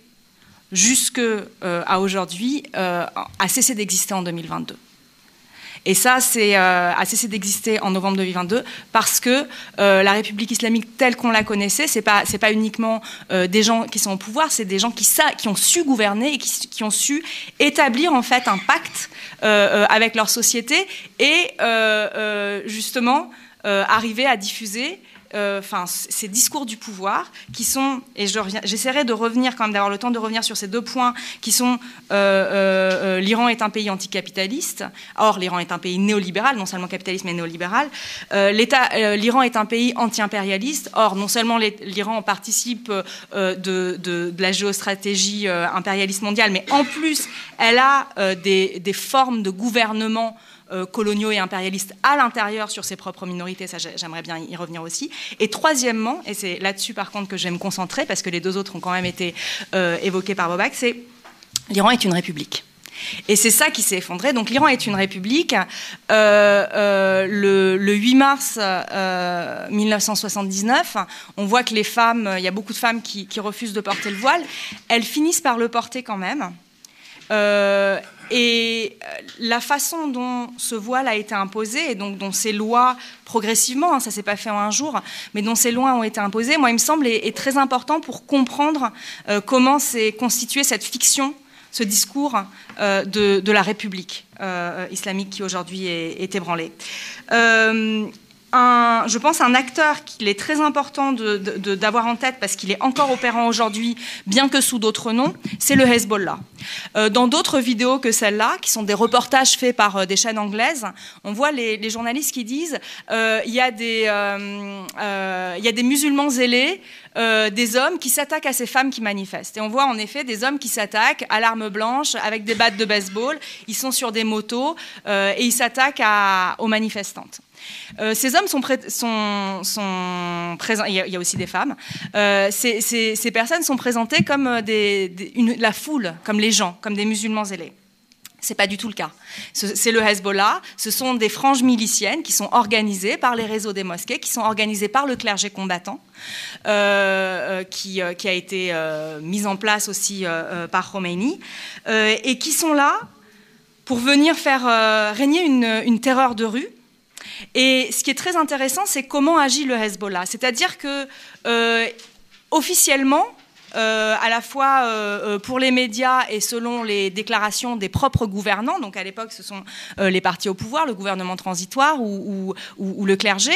jusqu'à euh, aujourd'hui, euh, a cessé d'exister en 2022. Et ça, c'est euh, a cessé d'exister en novembre 2022 parce que la République islamique telle qu'on la connaissait, c'est pas c'est pas uniquement des gens qui sont au pouvoir, c'est des gens qui ont su gouverner et qui, ont su établir en fait un pacte avec leur société et justement arriver à diffuser enfin, ces discours du pouvoir qui sont, et j'essaierai de revenir quand même, d'avoir le temps de revenir sur ces deux points qui sont euh, euh, l'Iran est un pays anticapitaliste, or l'Iran est un pays néolibéral, non seulement capitaliste mais néolibéral. l'Iran est un pays anti-impérialiste, or non seulement l'Iran participe de, la géostratégie impérialiste mondiale, mais en plus elle a des, formes de gouvernement euh, coloniaux et impérialistes à l'intérieur sur ses propres minorités, ça j'aimerais bien y revenir aussi. Et troisièmement, et c'est là-dessus par contre que je vais me concentrer, parce que les deux autres ont quand même été euh, évoqués par Bobak, c'est l'Iran est une république. Et c'est ça qui s'est effondré. Donc l'Iran est une république. Euh, le, 8 mars 1979, on voit que les femmes, il y a beaucoup de femmes qui, refusent de porter le voile. Elles finissent par le porter quand même. Euh, et euh, la façon dont ce voile a été imposé, et donc dont ces lois progressivement, hein, ça s'est pas fait en un jour, mais dont ces lois ont été imposées, moi il me semble est, très important pour comprendre euh, comment s'est constituée cette fiction, ce discours de, la République islamique qui aujourd'hui est, ébranlée je pense, un acteur qu'il est très important d'avoir en tête parce qu'il est encore opérant aujourd'hui, bien que sous d'autres noms, c'est le Hezbollah. Euh, dans d'autres vidéos que celle-là, qui sont des reportages faits par euh, des chaînes anglaises, on voit les, journalistes qui disent euh, il y, y a des musulmans zélés, des hommes qui s'attaquent à ces femmes qui manifestent. Et on voit en effet des hommes qui s'attaquent à l'arme blanche avec des battes de baseball. Ils sont sur des motos et ils s'attaquent aux manifestantes. Euh, ces hommes sont, présents, il y, a, aussi des femmes, euh, ces, personnes sont présentées comme euh, la foule, comme les gens, comme des musulmans zélés. Ce n'est pas du tout le cas. C'est le Hezbollah, ce sont des franges miliciennes qui sont organisées par les réseaux des mosquées, qui sont organisées par le clergé combattant, qui, a été mis en place aussi par Khomeini, et qui sont là pour venir faire régner une terreur de rue et ce qui est très intéressant, c'est comment agit le Hezbollah. C'est-à-dire que euh, officiellement, euh, à la fois euh, pour les médias et selon les déclarations des propres gouvernants, donc à l'époque ce sont les partis au pouvoir, le gouvernement transitoire ou, le clergé,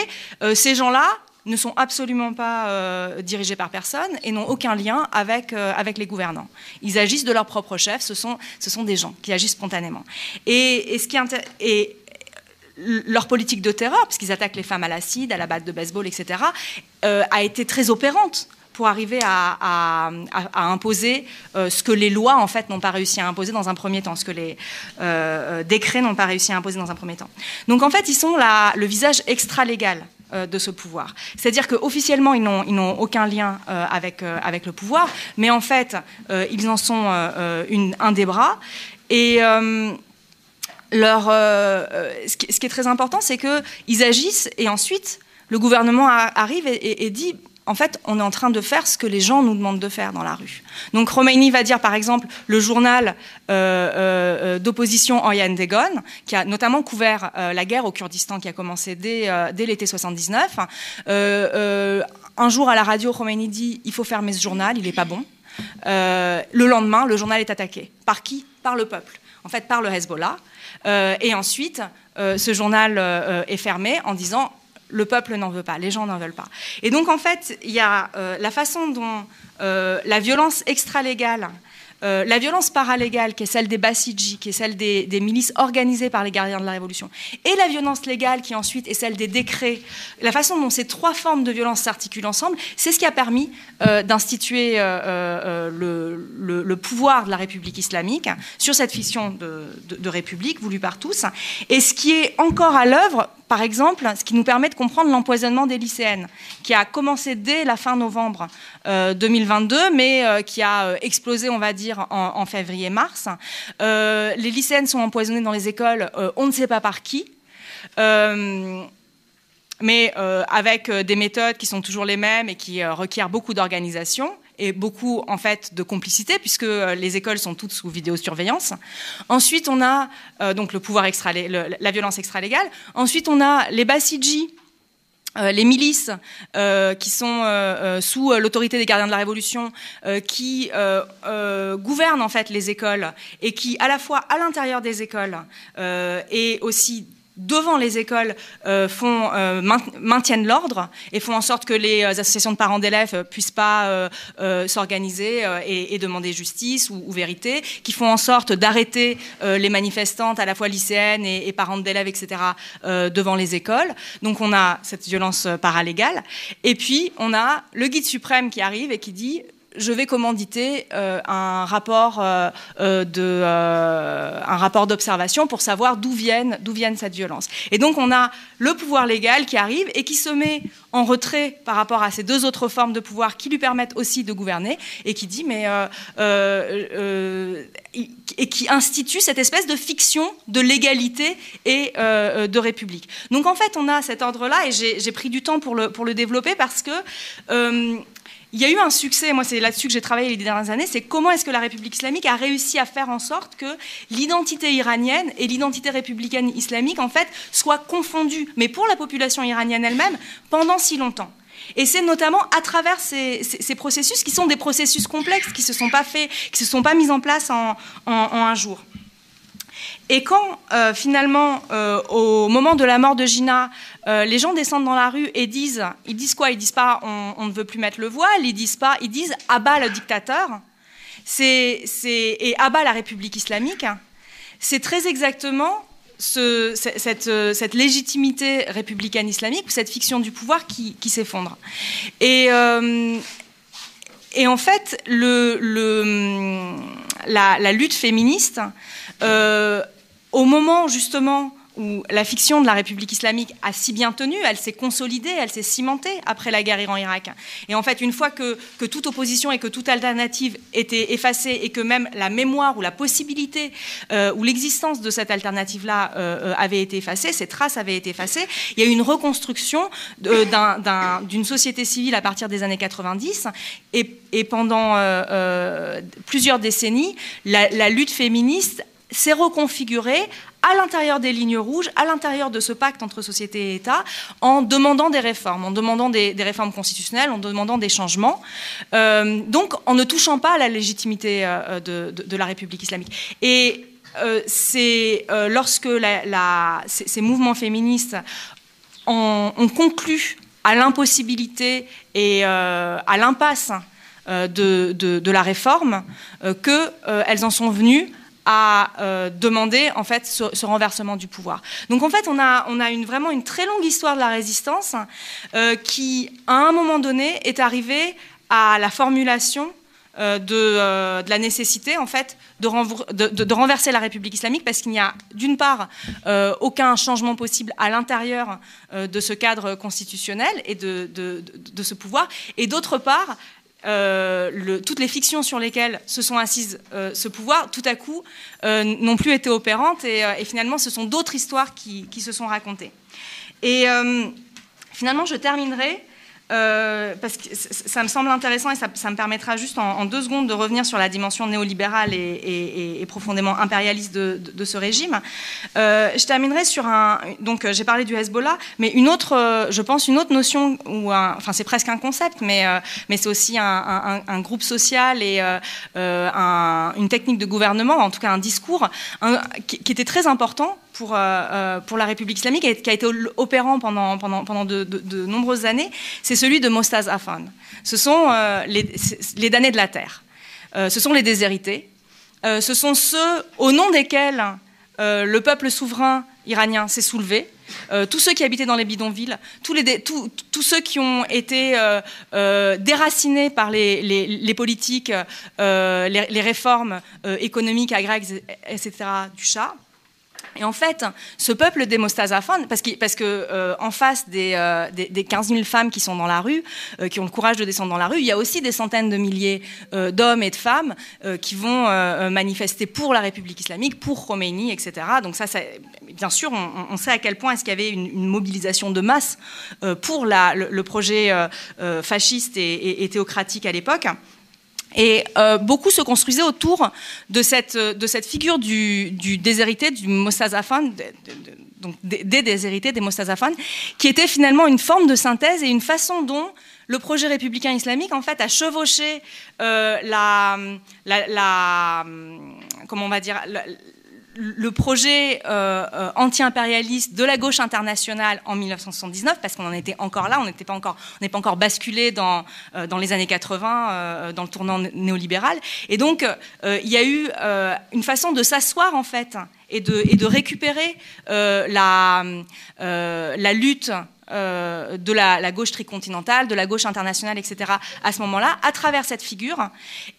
ces gens-là ne sont absolument pas dirigés par personne et n'ont aucun lien avec, avec les gouvernants. Ils agissent de leur propre chef, ce sont, ce sont des gens qui agissent spontanément. Et, ce qui est leur politique de terreur, puisqu'ils attaquent les femmes à l'acide, à la batte de baseball, etc., euh, a été très opérante pour arriver à, imposer euh, ce que les lois en fait n'ont pas réussi à imposer dans un premier temps, ce que les euh, décrets n'ont pas réussi à imposer dans un premier temps. Donc en fait, ils sont le visage extra-légal de ce pouvoir. C'est-à-dire qu'officiellement, ils n'ont aucun lien avec, le pouvoir, mais en fait, ils en sont un des bras. Et euh, euh, ce, qui, est très important, c'est qu'ils agissent et ensuite le gouvernement arrive et, dit en fait, on est en train de faire ce que les gens nous demandent de faire dans la rue. Donc Khomeini va dire, par exemple, le journal d'opposition Oyan Degon, qui a notamment couvert la guerre au Kurdistan qui a commencé dès, dès l'été 79. un jour à la radio, Khomeini dit, il faut fermer ce journal, il n'est pas bon. le lendemain, le journal est attaqué. Par qui? Par le peuple. En fait, par le Hezbollah. Et ensuite, ce journal est fermé en disant le peuple n'en veut pas, les gens n'en veulent pas. Et donc en fait, il y a euh, la façon dont euh, la violence extralégale euh, la violence paralégale, qui est celle des Bassidji, qui est celle des, milices organisées par les gardiens de la Révolution, et la violence légale, qui ensuite est celle des décrets, la façon dont ces trois formes de violence s'articulent ensemble, c'est ce qui a permis euh, d'instituer euh, le, pouvoir de la République islamique sur cette fiction de, République voulue par tous, et ce qui est encore à l'œuvre par exemple, ce qui nous permet de comprendre l'empoisonnement des lycéennes, qui a commencé dès la fin novembre 2022, mais qui a explosé, on va dire, en, février-mars. Euh, les lycéennes sont empoisonnées dans les écoles, euh, on ne sait pas par qui. Euh, mais avec des méthodes qui sont toujours les mêmes et qui requièrent beaucoup d'organisation et beaucoup en fait de complicité puisque les écoles sont toutes sous vidéosurveillance. Ensuite, on a donc le pouvoir extra, la violence extralégale. Ensuite, on a les Bassidji euh, les milices euh, qui sont euh, sous l'autorité des gardiens de la Révolution, qui gouvernent en fait les écoles et qui, à la fois à l'intérieur des écoles et aussi devant les écoles euh, euh, maintiennent l'ordre et font en sorte que les euh, associations de parents d'élèves puissent pas s'organiser et, demander justice ou, vérité, qui font en sorte d'arrêter les manifestantes, à la fois lycéennes et, et parents d'élèves, etc., devant les écoles. Donc on a cette violence paralégale. Et puis on a le guide suprême qui arrive et qui dit je vais commanditer euh, un rapport euh, euh, rapport d'observation pour savoir d'où viennent d'où viennent cette violence. Et donc on a le pouvoir légal qui arrive et qui se met en retrait par rapport à ces deux autres formes de pouvoir qui lui permettent aussi de gouverner et qui dit mais et qui institue cette espèce de fiction de légalité et de république. Donc en fait on a cet ordre là et j'ai pris du temps pour le pour le développer parce que il y a eu un succès, moi c'est là-dessus que j'ai travaillé les dernières années, c'est comment est-ce que la République islamique a réussi à faire en sorte que l'identité iranienne et l'identité républicaine islamique, en fait, soient confondues, mais pour la population iranienne elle-même, pendant si longtemps. Et c'est notamment à travers ces, processus qui sont des processus complexes, qui ne se sont pas faits, qui se sont pas mis en place en un jour. Et quand euh, finalement, euh, au moment de la mort de Gina, euh, les gens descendent dans la rue et disent, ils disent quoi? Ils disent pas on, ne veut plus mettre le voile, ils disent pas, ils disent abat le dictateur, c'est, et abat la République islamique. C'est très exactement cette, légitimité républicaine islamique, cette fiction du pouvoir qui, s'effondre. Et, et en fait, la, lutte féministe au moment justement où la fiction de la République islamique a si bien tenu, elle s'est consolidée, elle s'est cimentée après la guerre Iran-Irak. Et en fait, une fois que, toute opposition et que toute alternative était effacée et que même la mémoire ou la possibilité euh, ou l'existence de cette alternative-là euh, avait été effacée, ces traces avaient été effacées, il y a eu une reconstruction d'une société civile à partir des années 90 et, pendant euh, plusieurs décennies, la lutte féministe s'est reconfiguré à l'intérieur des lignes rouges, à l'intérieur de ce pacte entre société et État, en demandant des réformes, en demandant des, réformes constitutionnelles, en demandant des changements, euh, donc en ne touchant pas à la légitimité euh, de, la République islamique. Et euh, c'est lorsque ces, mouvements féministes ont, conclu à l'impossibilité et à l'impasse de, la réforme qu'elles en sont venues à euh, demander en fait ce, renversement du pouvoir. Donc en fait, on a, on a une, vraiment une très longue histoire de la résistance euh, qui, à un moment donné, est arrivée à la formulation euh, de, de, la nécessité en fait de, de, renverser la République islamique parce qu'il n'y a d'une part aucun changement possible à l'intérieur de ce cadre constitutionnel et de, de ce pouvoir et d'autre part euh, toutes les fictions sur lesquelles se sont assises euh, ce pouvoir, tout à coup, euh, n'ont plus été opérantes et, finalement, ce sont d'autres histoires qui, se sont racontées. Et finalement, je terminerai euh, parce que ça me semble intéressant et ça, me permettra juste en, deux secondes de revenir sur la dimension néolibérale et, profondément impérialiste de, ce régime. Euh, je terminerai sur un. Donc, j'ai parlé du Hezbollah, mais une autre, je pense, une autre notion, ou enfin, c'est presque un concept, mais, mais c'est aussi un, groupe social et une technique de gouvernement, en tout cas un discours, qui était très important pour, euh, euh, pour la République islamique qui a été opérant pendant, de, nombreuses années, c'est celui de Mostaz Afan. Ce sont euh, les, les, damnés de la terre. ce sont les déshérités. ce sont ceux au nom desquels le peuple souverain iranien s'est soulevé. tous ceux qui habitaient dans les bidonvilles, tous, ceux qui ont été déracinés par les, politiques, les, réformes économiques, agraires, etc. du Shah, et en fait, ce peuple des Mostazafan, parce que, parce que euh, en face des, euh, des, 15 000 femmes qui sont dans la rue, euh, qui ont le courage de descendre dans la rue, il y a aussi des centaines de milliers d'hommes et de femmes qui vont manifester pour la République islamique, pour Khomeini, etc. Donc ça, bien sûr, on, sait à quel point est-ce qu'il y avait une, mobilisation de masse pour le, projet fasciste et théocratique à l'époque. Et euh, beaucoup se construisaient autour de cette, de cette figure du, du déshérité, du Mostazafan, donc des, déshérités, des Mostazafan, qui était finalement une forme de synthèse et une façon dont le projet républicain islamique, en fait, a chevauché euh, la, la, la, comment on va dire, le projet euh, euh, anti-impérialiste de la gauche internationale en 1979, parce qu'on en était encore là, on n'était pas n'est pas encore basculé dans euh, les années 80, dans le tournant néolibéral. Et donc, il y a eu une façon de s'asseoir en fait et de récupérer la lutte. de la, la, gauche tricontinentale, de la gauche internationale, etc., à ce moment-là, à travers cette figure.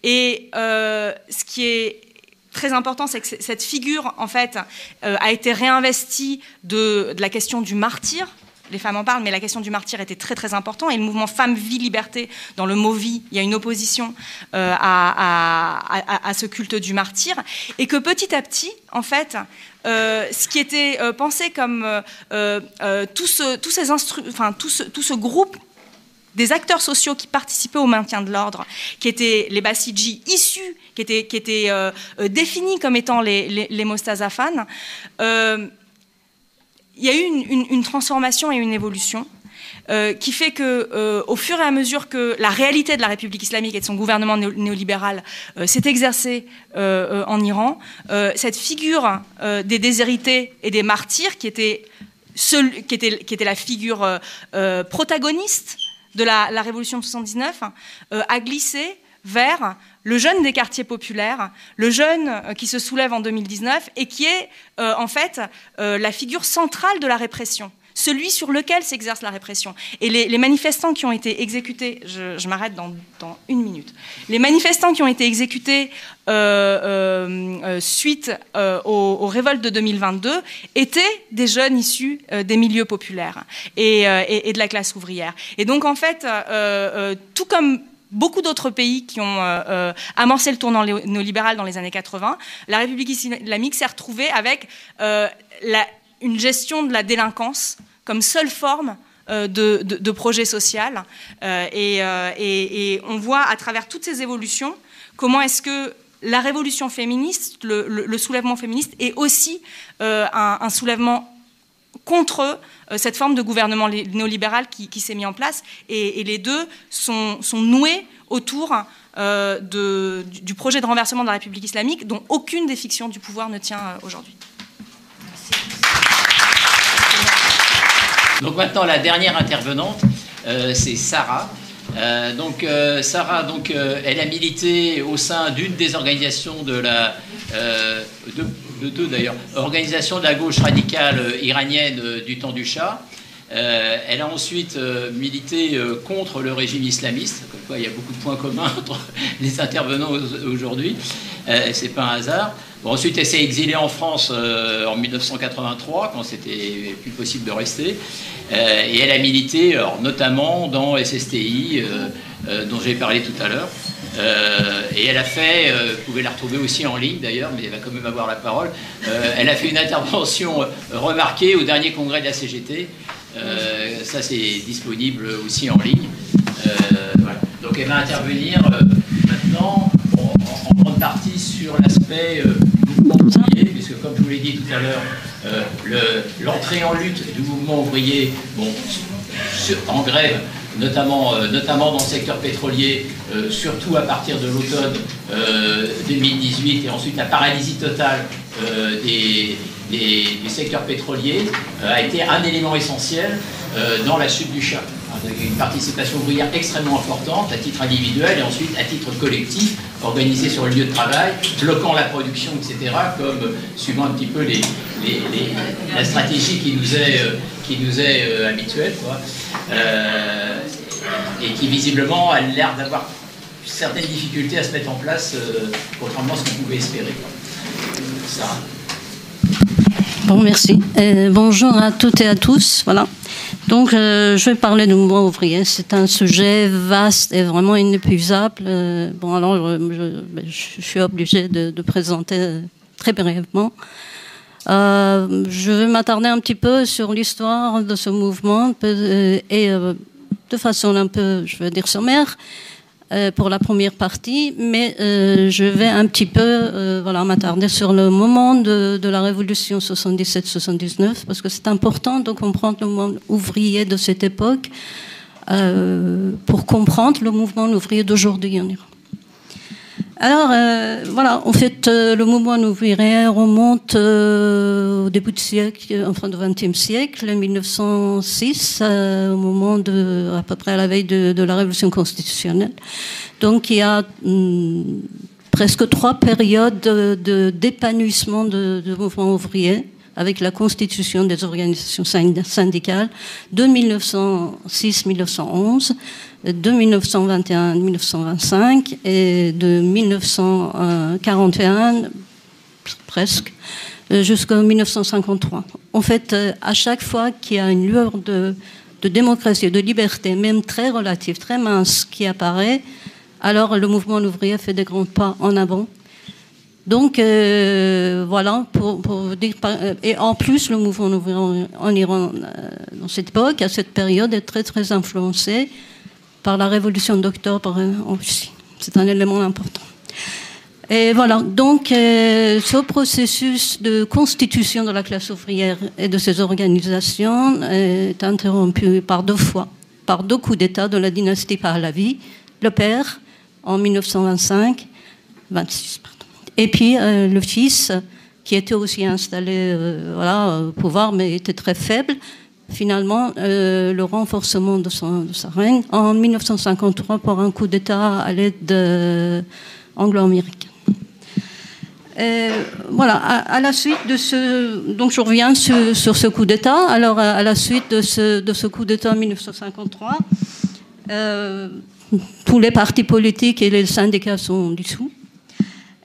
Et ce qui est très important, c'est que cette figure, en fait, euh, a été réinvestie de, la question du martyr. Les femmes en parlent, mais la question du martyr était très très importante. Et le mouvement Femmes, Vie, Liberté, dans le mot vie, il y a une opposition euh, à, ce culte du martyr. Et que petit à petit, en fait, euh, ce qui était pensé comme tout, ce, tout ce groupe des acteurs sociaux qui participaient au maintien de l'ordre, qui étaient les Bassidji issus, qui étaient, euh, euh, définis comme étant les, les, euh, il y a eu une, transformation et une évolution. qui fait que, au fur et à mesure que la réalité de la République islamique et de son gouvernement néolibéral s'est exercée en Iran, cette figure des déshérités et des martyrs, qui était, qui était la figure protagoniste de la, Révolution de 79 euh, a glissé vers le jeune des quartiers populaires, le jeune euh, qui se soulève en 2019 et qui est euh, en fait la figure centrale de la répression celui sur lequel s'exerce la répression. Et les, manifestants qui ont été exécutés, je, m'arrête dans, une minute, les manifestants qui ont été exécutés euh, euh, euh, suite aux, révoltes de 2022 étaient des jeunes issus des milieux populaires et, de la classe ouvrière. Et donc en fait, tout comme beaucoup d'autres pays qui ont amorcé le tournant néolibéral dans les années 80, la République islamique s'est retrouvée avec une gestion de la délinquance comme seule forme euh, de, projet social. Euh, euh, et, on voit à travers toutes ces évolutions comment est-ce que la révolution féministe, le, soulèvement féministe, est aussi un, soulèvement contre cette forme de gouvernement néolibéral qui, s'est mis en place. Et, les deux sont, noués autour du projet de renversement de la République islamique, dont aucune des fictions du pouvoir ne tient aujourd'hui. Donc maintenant, la dernière intervenante, euh, c'est Sarah. Euh, donc euh, Sarah, elle a milité au sein d'une des organisations de la, organisation de la gauche radicale iranienne du temps du Shah. elle a ensuite milité contre le régime islamiste, comme quoi il y a beaucoup de points communs [laughs] entre les intervenants aujourd'hui. c'est pas un hasard ensuite, elle s'est exilée en France euh, en 1983, quand c'était plus possible de rester. Euh, et elle a milité, notamment dans SSTI, euh, dont j'ai parlé tout à l'heure. et elle a fait, vous pouvez la retrouver aussi en ligne d'ailleurs, mais elle va quand même avoir la parole. elle a fait une intervention remarquée au dernier congrès de la CGT ça, c'est disponible aussi en ligne. Donc, elle va intervenir maintenant en, grande partie sur l'aspect mouvement ouvrier, puisque, comme je vous l'ai dit tout à l'heure, l'entrée en lutte du mouvement ouvrier, bon, en grève, notamment, euh, notamment dans le secteur pétrolier, euh, surtout à partir de l'automne 2018, euh, et ensuite la paralysie totale des, du secteur pétrolier, a été un élément essentiel dans la chute du chat. Une participation ouvrière extrêmement importante à titre individuel et ensuite à titre collectif, organisée sur le lieu de travail, bloquant la production, etc., comme suivant un petit peu la stratégie qui nous est, habituelle. Quoi. Euh, et qui visiblement a l'air d'avoir certaines difficultés à se mettre en place, euh, contrairement à ce qu'on pouvait espérer. Ça. Merci. Euh, bonjour à toutes et à tous. Voilà. Donc, je vais parler du mouvement ouvrier. C'est un sujet vaste et vraiment inépuisable. bon, alors, je, je, suis obligée de, de présenter très brièvement. Euh, je vais m'attarder un petit peu sur l'histoire de ce mouvement et euh, de façon un peu, je veux dire, sommaire euh, pour la première partie, mais je vais un petit peu voilà, m'attarder sur le moment de, de la révolution 77-79, parce que c'est important de comprendre le mouvement ouvrier de cette époque pour comprendre le mouvement ouvrier d'aujourd'hui en Iran. Alors, euh, voilà, en fait, euh, le mouvement ouvrier remonte euh, au début du siècle, enfin du XXe siècle, 1906, au moment de, à peu près à la veille de, la révolution constitutionnelle. Donc, il y a hmm, presque trois périodes d'épanouissement de, de, mouvement ouvrier avec la constitution des organisations syndicales de 1906-1911 de 1921 1925 et de 1941 presque euh, jusqu'en 1953. En fait, euh, à chaque fois qu'il y a une lueur de, de démocratie, de liberté, même très relative, très mince, qui apparaît, alors le mouvement ouvrier fait des grands pas en avant. Donc euh, voilà, pour, pour, dire. Et en plus, le mouvement ouvrier en Iran, dans cette époque, à cette période, est très très influencé par la révolution d'octobre Russie. C'est un élément important. Et voilà, donc euh, ce processus de constitution de la classe ouvrière et de ses organisations est interrompu par deux fois, par deux coups d'État de la dynastie Pahlavi, le père en 1925, 26, pardon, et puis euh, le fils qui était aussi installé euh, voilà, au pouvoir mais était très faible, finalement euh, le renforcement de, sa règne en 1953 pour un coup d'État à l'aide anglo-américaine. voilà, à, la suite de ce, donc je reviens sur, ce coup d'État. Alors à, la suite de ce, de ce coup d'État en 1953, euh, tous les partis politiques et les syndicats sont dissous.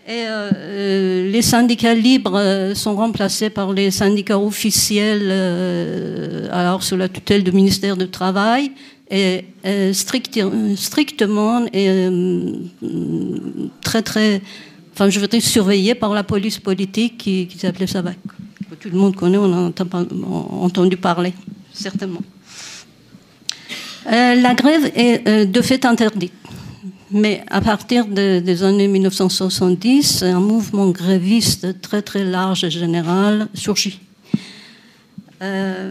Et euh, euh, les syndicats libres euh, sont remplacés par les syndicats officiels, alors sous la tutelle du ministère du Travail, et strictement et très très, enfin je veux dire surveillés par la police politique qui, s'appelait SAVAC. Tout le monde connaît, on a entendu parler, certainement. la grève est de fait interdite. Mais à partir des années 1970, un mouvement gréviste très très large et général surgit. Euh,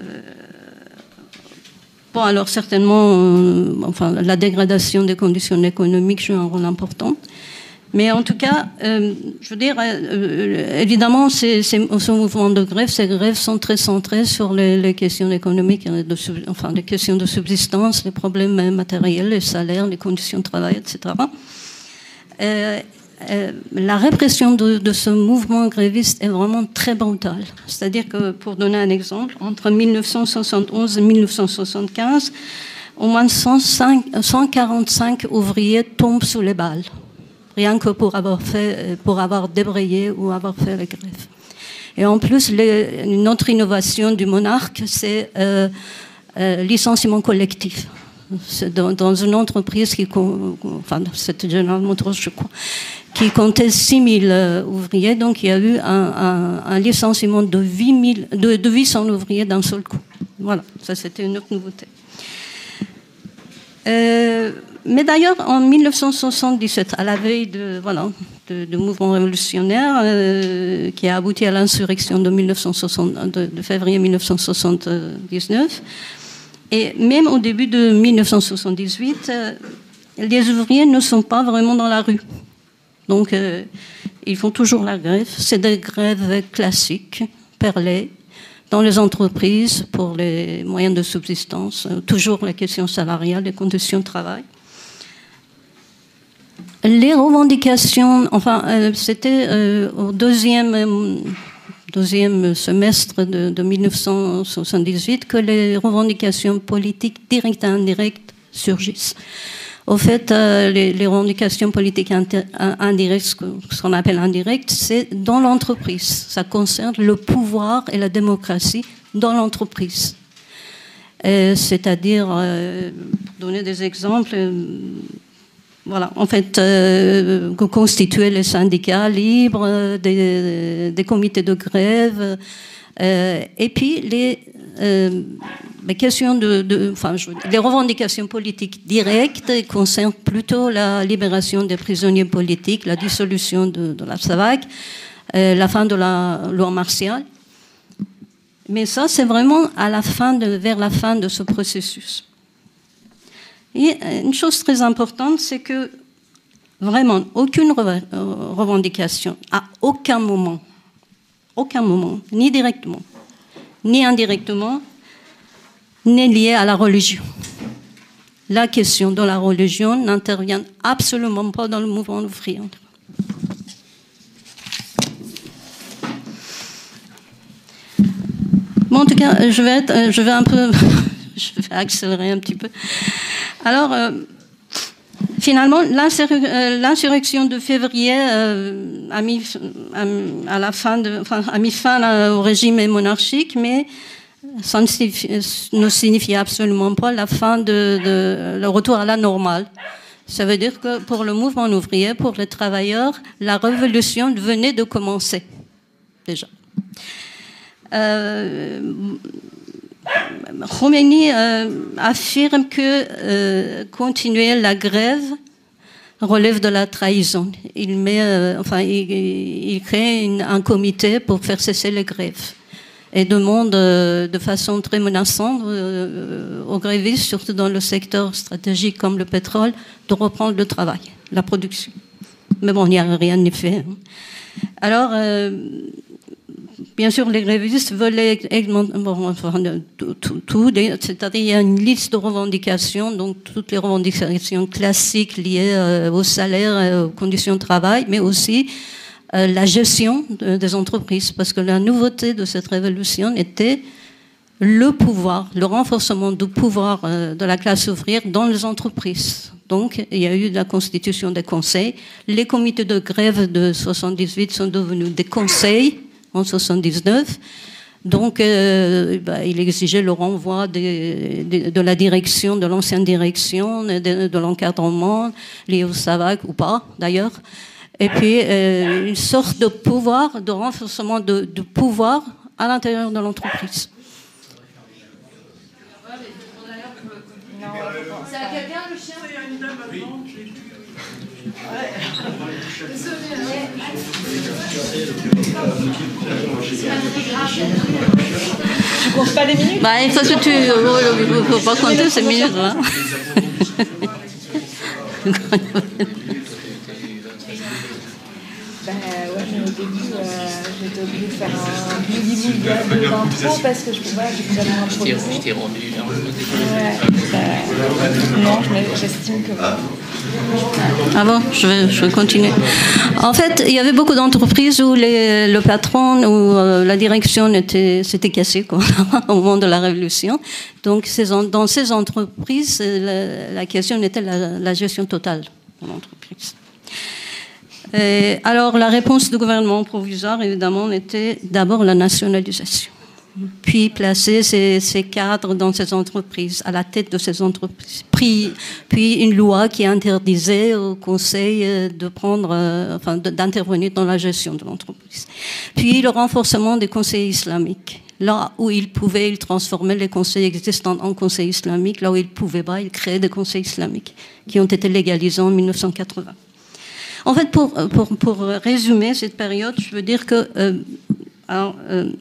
bon, alors certainement, euh, enfin, la dégradation des conditions économiques joue un rôle important. Mais en tout cas, euh, je veux dire, euh, évidemment, ce mouvement de grève, ces grèves sont très centrées sur les, questions économiques, de, enfin, les questions de subsistance, les problèmes matériels, les salaires, les conditions de travail, etc. Euh, la répression de, ce mouvement gréviste est vraiment très brutale. C'est-à-dire que, pour donner un exemple, entre 1971 et 1975, au moins 105, 145 ouvriers tombent sous les balles rien que pour avoir, fait, pour avoir débrayé ou avoir fait la grève. Et en plus, une autre innovation du monarque, c'est euh, euh, licenciement collectif. Dans, une entreprise qui, enfin, je crois, qui comptait 6 000 euh, ouvriers, donc il y a eu un, un, licenciement de, 8 000, de, de 800 ouvriers d'un seul coup. Voilà, ça c'était une autre nouveauté. Euh, mais d'ailleurs, en 1977, à la veille de, voilà, de, mouvement révolutionnaire euh, qui a abouti à l'insurrection de, février 1979, et même au début de 1978, euh, les ouvriers ne sont pas vraiment dans la rue. Donc, ils font toujours la grève. C'est des grèves classiques, perlées, dans les entreprises pour les moyens de subsistance, toujours la question salariale, les conditions de travail. Les revendications, enfin, euh, c'était euh, au deuxième, deuxième semestre de, 1978 que les revendications politiques directes et indirectes surgissent. Au fait, euh, les, revendications politiques indirectes, ce qu'on appelle indirectes, c'est dans l'entreprise. Ça concerne le pouvoir et la démocratie dans l'entreprise. C'est-à-dire, pour donner des exemples, voilà, en fait, euh, constituer les syndicats libres, des, des comités de grève, euh, et puis les, euh, les questions de, de enfin, les revendications politiques directes concernent plutôt la libération des prisonniers politiques, la dissolution de, de la SAVAC, euh, la fin de la loi martiale. Mais ça, c'est vraiment à la fin de, vers la fin de ce processus. Et une chose très importante, c'est que vraiment aucune revendication, à aucun moment, aucun moment, ni directement, ni indirectement, n'est liée à la religion. La question de la religion n'intervient absolument pas dans le mouvement ouvrier. Bon, en tout cas, je vais, vais un peu, [laughs] [laughs] je vais accélérer un petit peu. Alors, euh, finalement, euh, l'insurrection de février euh, a, mis, fin fin au régime monarchique, mais ça ne signifie, absolument pas la fin de, le retour à la normale. Ça veut dire que pour le mouvement ouvrier, pour les travailleurs, la révolution venait de commencer déjà. Khomeini euh, affirme que euh, continuer la grève relève de la trahison. Il, met, euh, enfin, il, crée un comité pour faire cesser les grèves et demande de façon très menaçante aux grévistes, surtout dans le secteur stratégique comme le pétrole, de reprendre le travail, la production. Mais bon, il n'y a rien n'est fait. Hein. Alors, Bien sûr, les grévistes veulent tout, c'est-à-dire il y a une liste de revendications, donc toutes les revendications classiques liées euh, au salaire, aux conditions de travail, mais aussi euh, la gestion des entreprises, parce que la nouveauté de cette révolution était le pouvoir, le renforcement du pouvoir euh, de la classe ouvrière dans les entreprises. Donc, il y a eu la constitution des conseils. Les comités de grève de 78 sont devenus des conseils en 79. Donc, euh, bah, il exigeait le renvoi de, la direction, de l'ancienne direction, de, l'encadrement lié au SAVAC ou pas, d'ailleurs. Et puis, euh, une sorte de pouvoir, de renforcement de, pouvoir à l'intérieur de l'entreprise. C'est à quelqu'un le chien tu comptes pas les minutes Bah, il faut que tu. Il faut pas compter ces minutes [laughs] là. Mais au début, euh, j'étais obligée de faire un bouli d'intro parce que je pouvais pas, j'ai jamais improvisé. Je t'ai rendu. Ouais, bah, non, j'estime que. Ah bon, je vais, je vais continuer. En fait, il y avait beaucoup d'entreprises où les, le patron ou euh, la direction s'était cassé quoi, [laughs] au moment de la révolution. Donc, dans ces entreprises, la, question était la, la, gestion totale de l'entreprise. Alors, la réponse du gouvernement provisoire, évidemment, était d'abord la nationalisation puis placer ces, cadres dans ces entreprises, à la tête de ces entreprises. Puis, une loi qui interdisait au Conseil euh, de prendre, euh, enfin, d'intervenir dans la gestion de l'entreprise. Puis le renforcement des conseils islamiques. Là où il pouvait, il transformait les conseils existants en conseils islamiques. Là où il pouvait pas, il créait des conseils islamiques qui ont été légalisés en 1980. En fait, pour, pour, pour résumer cette période, je veux dire que euh, euh,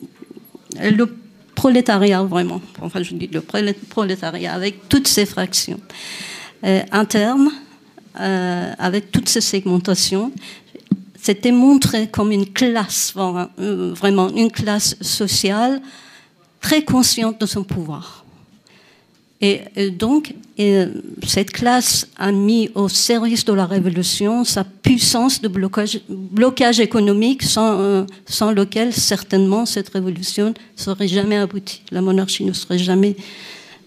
le prolétariat, vraiment, enfin je dis le prolétariat, avec toutes ses fractions. Euh, internes, euh, avec toutes ces segmentations, c'était montré comme une classe, euh, vraiment une classe sociale très consciente de son pouvoir. Et, donc, cette classe a mis au service de la révolution sa puissance de blocage, économique sans, euh, sans lequel certainement cette révolution ne serait jamais aboutie. La monarchie ne serait jamais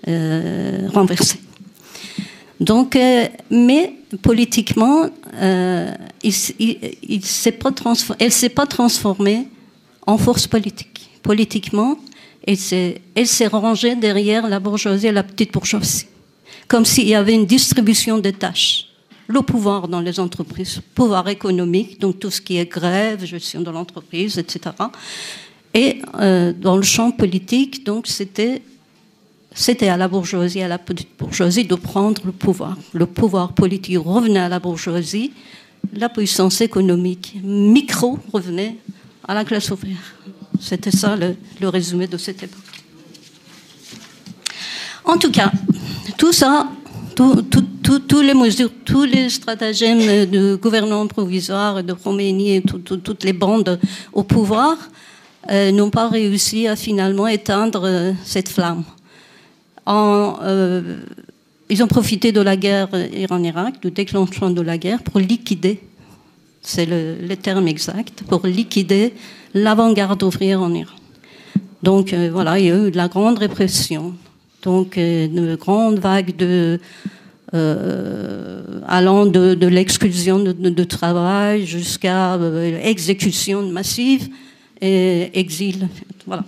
euh, renversée. Donc, euh, mais politiquement, euh, elle ne s'est pas transformée en force politique. Politiquement, elle s'est rangée derrière la bourgeoisie et la petite bourgeoisie, comme s'il y avait une distribution des tâches. Le pouvoir dans les entreprises, pouvoir économique, donc tout ce qui est grève, gestion de l'entreprise, etc. Et euh, dans le champ politique, donc c'était c'était à la bourgeoisie, à la petite bourgeoisie de prendre le pouvoir. Le pouvoir politique revenait à la bourgeoisie, la puissance économique micro revenait à la classe ouvrière. C'était ça le, résumé de cette époque. En tout cas, tout ça, tous les mesures, tous les stratagèmes de gouvernement provisoire, de Khomeini et toutes les bandes au pouvoir euh, n'ont pas réussi à finalement éteindre euh, cette flamme. Euh, ils ont profité de la guerre Iran-Irak, du déclenchement de la guerre, pour liquider, c'est le, terme exact, pour liquider l'avant-garde ouvrière en Iran. Donc euh, voilà, il y a eu de la grande répression, donc euh, une grande vague de allant de, l'exclusion de, travail jusqu'à exécution massive et exil. Voilà.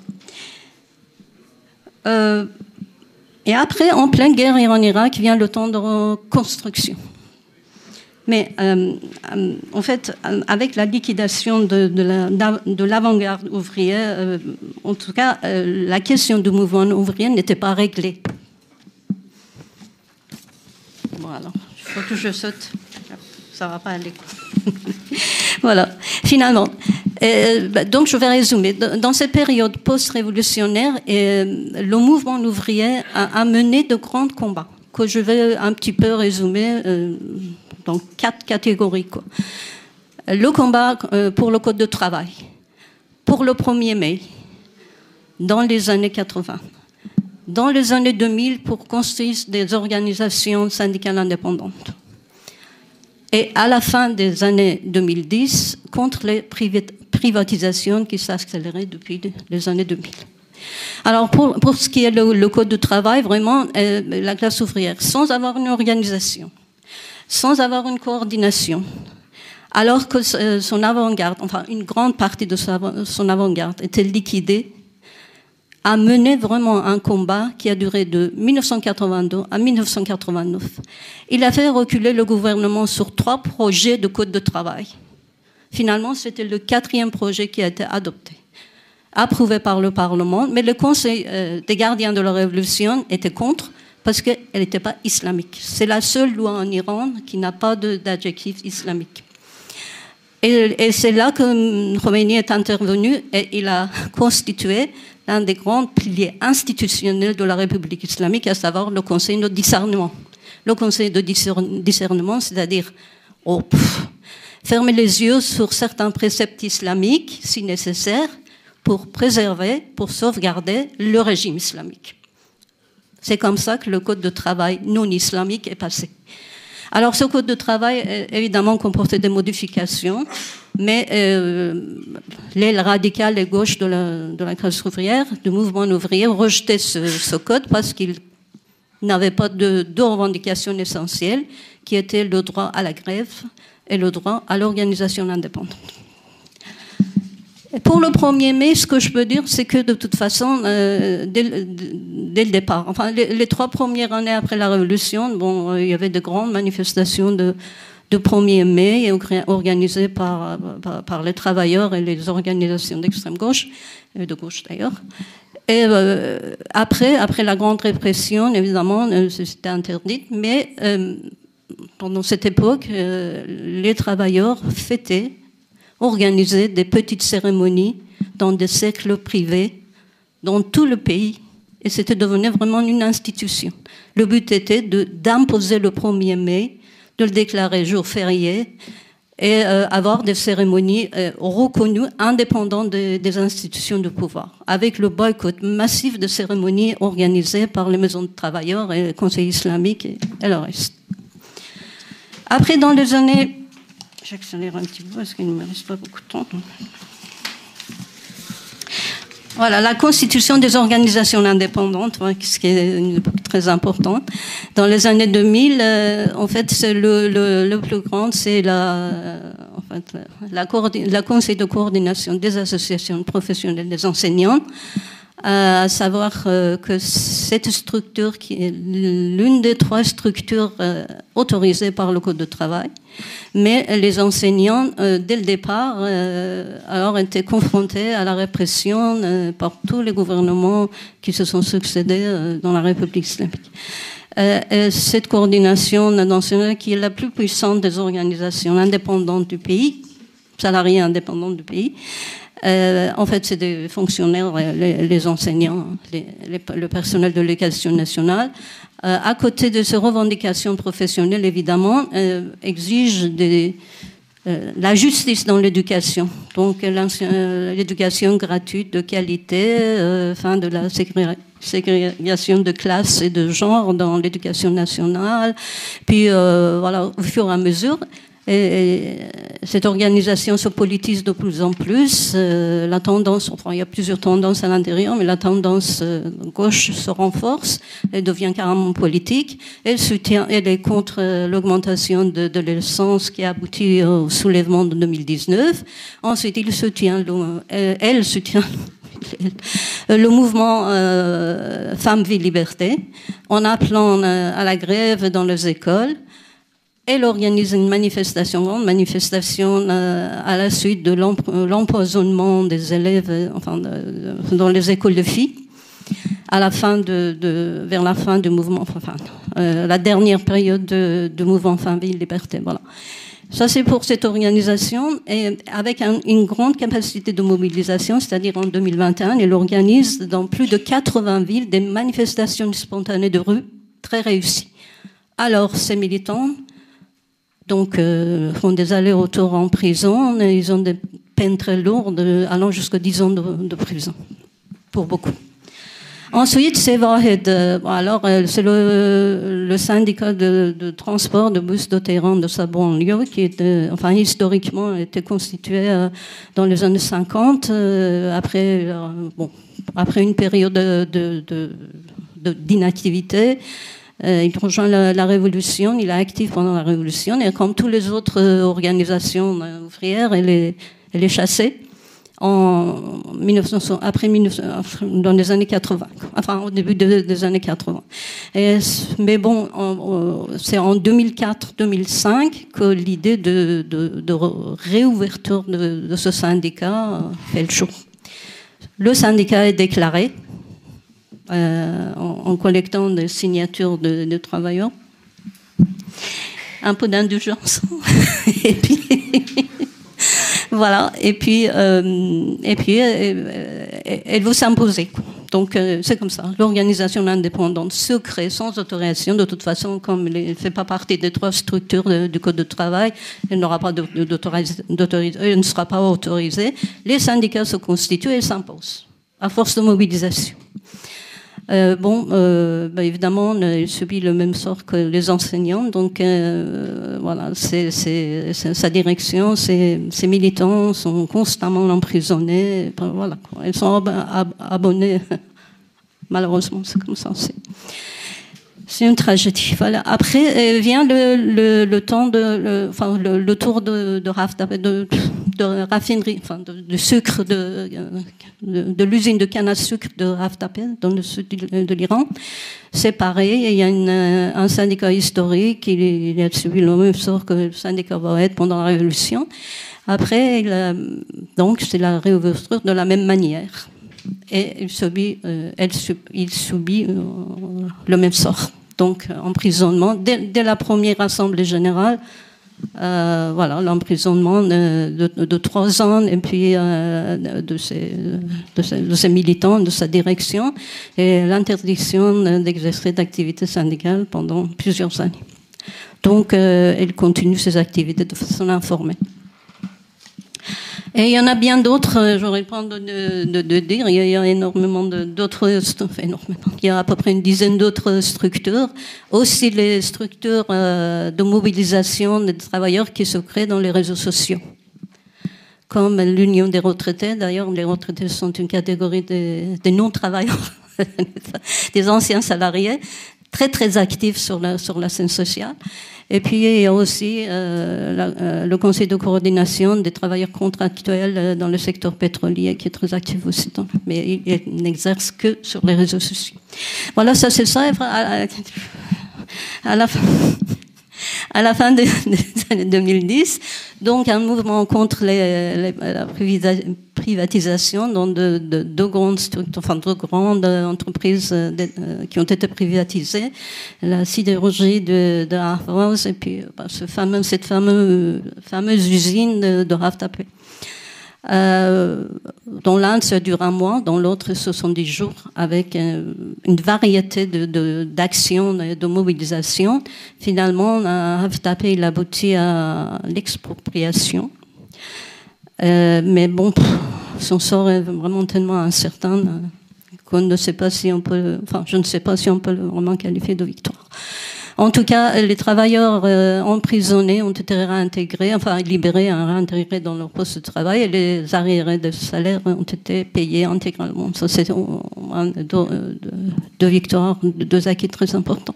Et après, en pleine guerre Iran-Irak, vient le temps de reconstruction. Mais euh, euh, en fait, avec la liquidation de, l'avant-garde ouvrière, euh, en tout cas, la question du mouvement ouvrier n'était pas réglée. Voilà, il faut que je saute. Ça va pas aller. [laughs] voilà, finalement. Euh, bah, donc je vais résumer. Dans cette période post-révolutionnaire, euh, le mouvement ouvrier a, mené de grands combats que je vais un petit peu résumer euh, dans quatre catégories. Le combat pour le code de travail, pour le 1er mai, dans les années 80. Dans les années 2000, pour construire des organisations syndicales indépendantes et à la fin des années 2010 contre les privatisations qui s'accéléraient depuis les années 2000. Alors pour, pour ce qui est le, code de travail, vraiment, euh, la classe ouvrière, sans avoir une organisation, sans avoir une coordination, alors que son avant-garde, enfin une grande partie de son avant-garde était liquidée a mené vraiment un combat qui a duré de 1982 à 1989. Il a fait reculer le gouvernement sur trois projets de code de travail. Finalement, c'était le quatrième projet qui a été adopté, approuvé par le Parlement, mais le Conseil euh, des gardiens de la Révolution était contre parce qu'elle n'était pas islamique. C'est la seule loi en Iran qui n'a pas d'adjectif islamique. Et, c'est là que Khomeini est intervenu et il a [laughs] constitué l'un des grands piliers institutionnels de la République islamique, à savoir le Conseil de discernement. Le Conseil de discernement, c'est-à-dire oh, fermer les yeux sur certains préceptes islamiques, si nécessaire, pour préserver, pour sauvegarder le régime islamique. C'est comme ça que le code de travail non islamique est passé. Alors ce code de travail, évidemment, comportait des modifications, mais euh, l'aile radicale et gauche de la, de la classe ouvrière, du mouvement ouvrier, rejetait ce, code parce qu'il n'avait pas de deux revendications essentielles, qui étaient le droit à la grève et le droit à l'organisation indépendante. Pour le 1er mai, ce que je peux dire, c'est que de toute façon, euh, dès, le départ, enfin les, trois premières années après la Révolution, bon, euh, il y avait de grandes manifestations de, de 1er mai organisées par, les travailleurs et les organisations d'extrême gauche, et de gauche d'ailleurs. Et euh, après, après la grande répression, évidemment, euh, c'était interdit, mais euh, pendant cette époque, les travailleurs fêtaient, organisaient des petites cérémonies dans des cercles privés dans tout le pays. Et c'était devenu vraiment une institution. Le but était d'imposer le 1er mai, de le déclarer jour férié, et euh, avoir des cérémonies euh, reconnues indépendantes des institutions de pouvoir, avec le boycott massif de cérémonies organisées par les maisons de travailleurs et le Conseil islamique et, le reste. Après, dans les années... J'accélère un petit peu parce qu'il ne me reste pas beaucoup de temps. Voilà, la constitution des organisations indépendantes, ce qui est très important. Dans les années 2000, euh, en fait, le, plus grand, c'est la, en fait, la, Conseil de coordination des associations professionnelles des enseignants à savoir euh, que cette structure, qui est l'une des trois structures euh, autorisées par le Code de travail, mais les enseignants, euh, dès le départ, alors étaient confrontés à la répression par tous les gouvernements qui se sont succédés dans la République islamique. cette coordination nationale, qui est la plus puissante des organisations indépendantes du pays, salariés indépendants du pays, euh, en fait, c'est des fonctionnaires, euh, les, enseignants, le personnel de l'éducation nationale. Euh, à côté de ces revendications professionnelles, évidemment, exigent des, la justice dans l'éducation. Donc, l'éducation gratuite de qualité, fin de la ségrégation de classe et de genre dans l'éducation nationale. Puis, voilà, au fur et à mesure, et, cette organisation se politise de plus en plus. Euh, la tendance, enfin, il y a plusieurs tendances à l'intérieur, mais la tendance euh, gauche se renforce et devient carrément politique. Elle soutient, elle est contre euh, l'augmentation de, de l'essence qui a abouti au soulèvement de 2019. Ensuite, il soutient, elle soutient [laughs] le mouvement euh, Femmes, Vie, Liberté, en appelant à la grève dans les écoles elle organise une manifestation, grande manifestation euh, à la suite de l'empoisonnement des élèves euh, enfin, dans les écoles de filles, à la fin de, vers la fin du mouvement, enfin, euh, la dernière période de, mouvement Famille Liberté. Voilà. Ça, c'est pour cette organisation, et avec une grande capacité de mobilisation, c'est-à-dire en 2021, elle organise dans plus de 80 villes des manifestations spontanées de rue très réussies. Alors, ces militants donc euh, font des allers-retours en prison. Et ils ont des peines très lourdes, allant jusqu'à 10 ans de, prison, pour beaucoup. Ensuite, c'est. Alors, euh, c'est le, syndicat de, transport de bus de terrain de sa banlieue qui enfin, historiquement, était constitué euh, dans les années 50, après, bon, après une période d'inactivité. De, euh, il rejoint la, Révolution, il est actif pendant la Révolution, et comme toutes les autres euh, organisations euh, ouvrières, elle est, chassée en 1900, après 1900, dans les années 80, enfin au début des années 80. Et, mais bon, c'est en 2004-2005 que l'idée de, réouverture de, de, ce syndicat fait le jour. Le syndicat est déclaré, euh, en, collectant des signatures de, travailleurs. Un peu d'indulgence. [laughs] et puis, voilà. Et puis, euh, et puis euh, elle veut s'imposer. Donc c'est comme ça. L'organisation indépendante se crée sans autorisation. De toute façon, comme elle ne fait pas partie des trois structures du Code de travail, elle n'aura pas elle ne sera pas autorisée. Les syndicats se constituent et s'imposent à force de mobilisation. Euh, bon, euh, bah, évidemment, il subit le même sort que les enseignants. Donc, euh, voilà, c'est, sa direction, ses, militants sont constamment emprisonnés. Voilà, ils sont abonnés. [laughs] Malheureusement, c'est comme ça. C'est une tragédie. Voilà. Après euh, vient le, le, temps de, le, enfin, le, tour de, de, de, raffinerie, enfin, de, sucre, de, de, l'usine de canne à sucre de Raftapel dans le sud de l'Iran. C'est pareil, il y a un syndicat historique, il, a subi le même sort que le syndicat Boët pendant la Révolution. Après, donc, c'est la réouverture de la même manière. Et il subit, elle, il subit le même sort. Donc, emprisonnement dès, la première assemblée générale euh, voilà, l'emprisonnement de, trois ans et puis euh, de, ses, militants, de sa direction et l'interdiction d'exercer d'activités syndicales pendant plusieurs années. Donc, euh, elle continue ses activités de façon informée. Et il y en a bien d'autres, euh, j'aurais pas de, dire, il y a, énormément d'autres, énormément, il y a à peu près une dizaine d'autres structures, aussi les structures euh, de mobilisation des travailleurs qui se créent dans les réseaux sociaux, comme l'Union des retraités, d'ailleurs les retraités sont une catégorie des non-travailleurs, [laughs] des anciens salariés, très très actifs sur la, sur la scène sociale. Et puis il y a aussi euh, euh, le conseil de coordination des travailleurs contractuels euh, dans le secteur pétrolier qui est très actif aussi, mais il, n'exerce que sur les réseaux sociaux. Voilà, ça c'est ça. À la fin, à la fin des, années 2010. Donc un mouvement contre la privatisation dans de, de, grandes entreprises euh, euh, qui ont été privatisées, la sidérurgie de, de et puis bah, cette fameuse, fameuse usine de, de euh, dans l'un, ça dure un mois, dans l'autre, 70 jours, avec euh, une variété d'actions, de, de, de, mobilisation. Finalement, Haftapé, il aboutit à l'expropriation. Euh, mais bon, son sort est vraiment tellement incertain qu'on ne sait pas si on peut, enfin, je ne sais pas si on peut le vraiment qualifier de victoire. En tout cas, les travailleurs euh, emprisonnés ont été réintégrés, enfin libérés, hein, réintégrés dans leur poste de travail et les arriérés de salaire ont été payés intégralement. Ça, c'est deux, victoires, deux acquis très importants.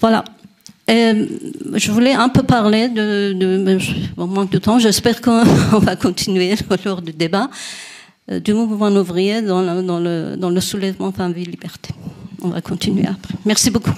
Voilà. je voulais un peu parler de, de manque de temps, j'espère qu'on [laughs] va continuer lors du débat, euh, du mouvement ouvrier dans le, dans le, dans le soulèvement Fin Vie Liberté on va continuer après. Merci beaucoup.